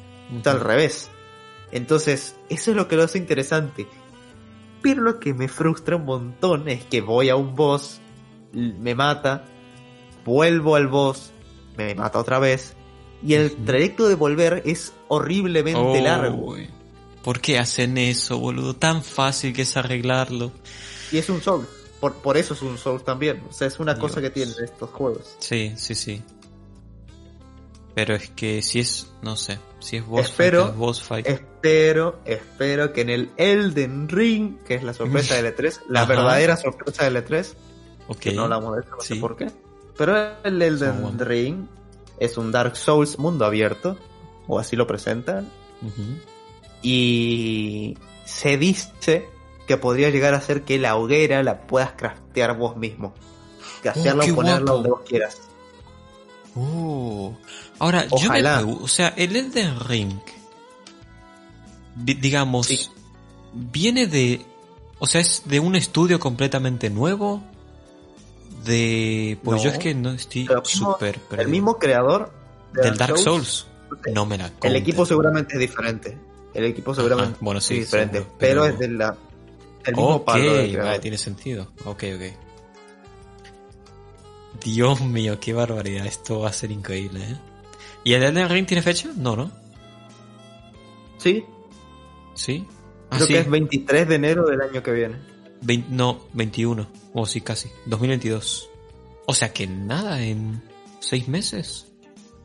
A: Al revés. Entonces, eso es lo que lo hace interesante. Pero lo que me frustra un montón es que voy a un boss, me mata, vuelvo al boss, me mata otra vez, y el trayecto de volver es horriblemente
B: Oh,
A: largo.
B: ¿Por qué hacen eso, boludo? Tan fácil que es arreglarlo.
A: Y es un Soul. Por, por eso es un Soul también. O sea, es una cosa que tienen estos juegos.
B: Sí, sí, sí. Pero es que si es, no sé, si es boss
A: Espero-
B: fight, es boss fight.
A: Espero, espero que en el Elden Ring, que es la sorpresa del E3, la
B: Ajá.
A: verdadera sorpresa del E3,
B: ok.
A: que no hablamos de eso, no
B: Sí.
A: sé por qué. Pero el Elden
B: Ah.
A: Ring es un Dark Souls mundo abierto, o así lo presentan, y se dice que podría llegar a ser que la hoguera la puedas craftear vos mismo.
B: Oh, qué
A: o ponerla
B: guapo.
A: donde vos quieras.
B: Oh. Ahora, yo me
A: Ojalá.
B: o sea, el Elden Ring, di- digamos,
A: Sí.
B: viene de, o sea, es de un estudio completamente nuevo, de, pues
A: No.
B: yo es que no estoy súper
A: El mismo creador de
B: del Dark Souls, no me la
A: El equipo seguramente es diferente. El equipo seguramente
B: bueno,
A: es
B: sí,
A: diferente.
B: seguro,
A: pero...
B: pero-
A: es de la, el mismo
B: Ok,
A: palo del
B: vale, tiene sentido. Ok, ok. Dios mío, qué barbaridad. Esto va a ser increíble, ¿eh? ¿Y el Elden Ring tiene fecha? No, ¿no?
A: Sí,
B: ¿Sí? Ah,
A: creo
B: sí.
A: que es 23 de enero del año que viene.
B: No, 21. O sí, casi. 2022. O sea que nada, en seis meses.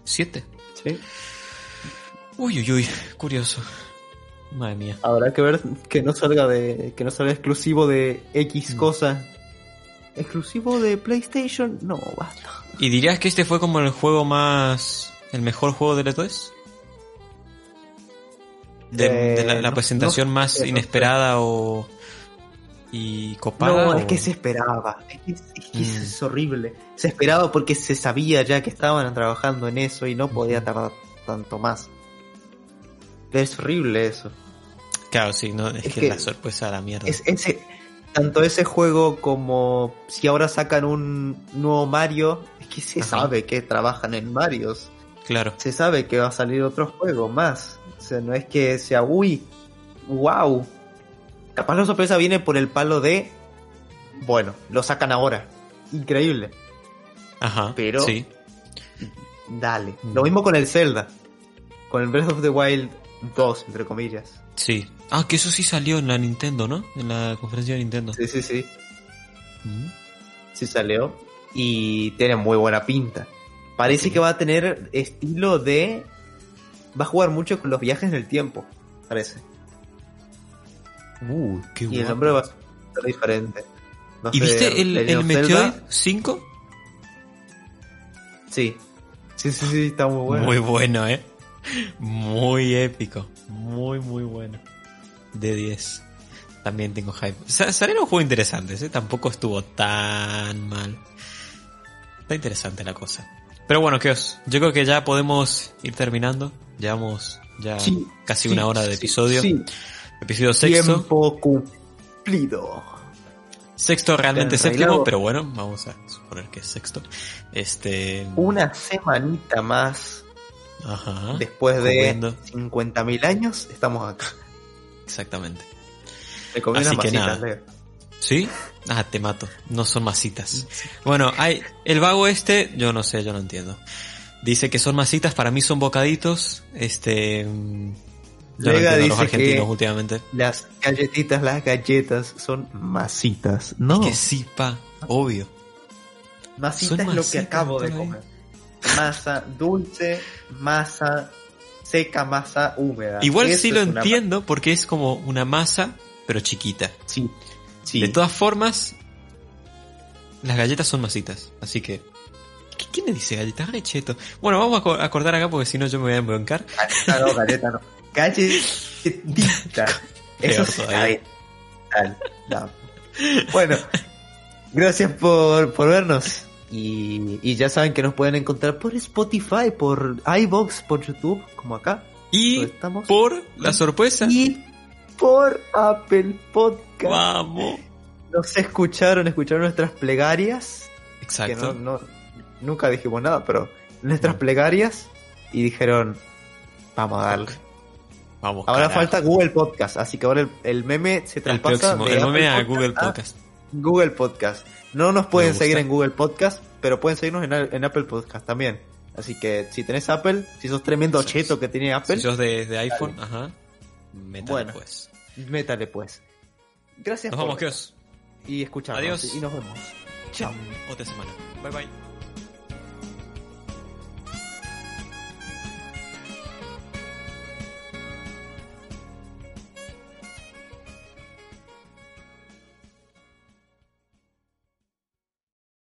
B: Siete.
A: Sí.
B: Uy, uy, uy. Curioso. Madre mía.
A: Habrá que ver que no salga de. que no salga exclusivo de X
B: Mm.
A: cosa. ¿Exclusivo de PlayStation? No, basta.
B: ¿Y dirías que este fue como el juego más. El mejor juego de la 3 De,
A: Eh,
B: de la, la
A: no-
B: presentación
A: no
B: más
A: no
B: inesperada o. y copada?
A: No,
B: o-
A: es que se esperaba. Es que, es, que
B: Mm.
A: es horrible. Se esperaba porque se sabía ya que estaban trabajando en eso y no podía tardar tanto más. Es horrible eso.
B: Claro, sí, no, es,
A: Es
B: que,
A: que
B: la sorpresa a la mierda.
A: Es ese, tanto ese juego como si ahora sacan un nuevo Mario, es que se
B: Ajá.
A: sabe que trabajan en Marios.
B: Claro.
A: Se sabe que va a salir otro juego más. O sea, no es que sea, uy, wow. Capaz la sorpresa viene por el palo de, bueno, lo sacan ahora. Increíble.
B: Ajá.
A: Pero-
B: Sí.
A: Dale.
B: Mm.
A: Lo mismo con el Zelda. Con el Breath of the Wild 2, entre comillas.
B: Sí. Ah, que eso sí salió en la Nintendo, ¿no? En la conferencia de Nintendo.
A: Sí, sí, sí.
B: Mm.
A: Sí salió. Y tiene muy buena pinta. Parece que va a tener estilo de... Va a jugar mucho con los viajes en el tiempo. Parece.
B: Uh, qué
A: Y el
B: guapo.
A: nombre va a ser diferente.
B: ¿Y viste el, el
A: Zelda.
B: 5?
A: Sí. Sí, sí, sí, está muy bueno.
B: Muy bueno, ¿eh? Muy épico. Muy, muy bueno. De 10. También tengo hype. Sa- Salieron juegos interesantes, ¿eh? Tampoco estuvo tan mal. Está interesante la cosa. Pero bueno, ¿qué os? Yo creo que ya podemos ir terminando. Llevamos ya
A: Sí,
B: casi
A: sí,
B: una hora de episodio.
A: Sí,
B: Episodio sexto.
A: tiempo cumplido.
B: Sexto realmente
A: En
B: séptimo, pero bueno, vamos a suponer que es sexto. Este.
A: Una semanita más
B: Ajá.
A: después de
B: Jugando.
A: 50.000 años, estamos acá.
B: Exactamente. Así que nada.
A: Leo.
B: ¿Sí? Ah, te mato. No son masitas. Bueno, hay el vago este, yo no sé, yo no entiendo. Dice que son masitas, para mí son bocaditos. Este. mm, Yo
A: Lega
B: a los
A: dice
B: argentinos
A: que-
B: últimamente.
A: Las galletitas, las galletas son masitas. No,
B: Que sí, pa, obvio.
A: masita es lo que acabo de comer. Masa dulce, masa seca, masa húmeda.
B: Igual
A: Eso
B: sí lo
A: es
B: entiendo porque es como una masa, pero chiquita.
A: Sí, sí.
B: De todas formas, las galletas son masitas, así que... ¿Qué, qué me dice galletas? Ay, cheto. Bueno, vamos a co- a acordar acá porque si no yo me voy a embroncar.
A: Galleta no, galleta no. Galletita. Eso. Dale, no. Bueno, gracias por, por vernos. Y, y ya saben que nos pueden encontrar por Spotify, por iBox, por YouTube, como acá.
B: Y
A: estamos.
B: por la sorpresa...
A: Y por Apple Podcast.
B: Vamos.
A: Nos escucharon, escucharon nuestras plegarias. Que
B: Exacto.
A: no, no, nunca dijimos nada, pero nuestras plegarias. Y dijeron, vamos a darle.
B: Vamos.
A: Ahora
B: carajo.
A: falta Google Podcast, así que ahora el, el meme se
B: el
A: traspasa
B: próximo.
A: de
B: El meme a Google
A: Podcast a. Google Podcast. No nos pueden seguir en Google Podcast, pero pueden seguirnos en, en Apple Podcast también. Así que si tenés Apple, si sos tremendo cheto que tiene Apple,
B: Si sos de, de iPhone, ajá. Métale
A: Bueno.
B: pues.
A: métale pues. Gracias
B: Nos
A: por
B: vamos, Kios.
A: y escucharnos
B: Adiós.
A: y nos vemos. Chao.
B: Otra semana. Bye bye.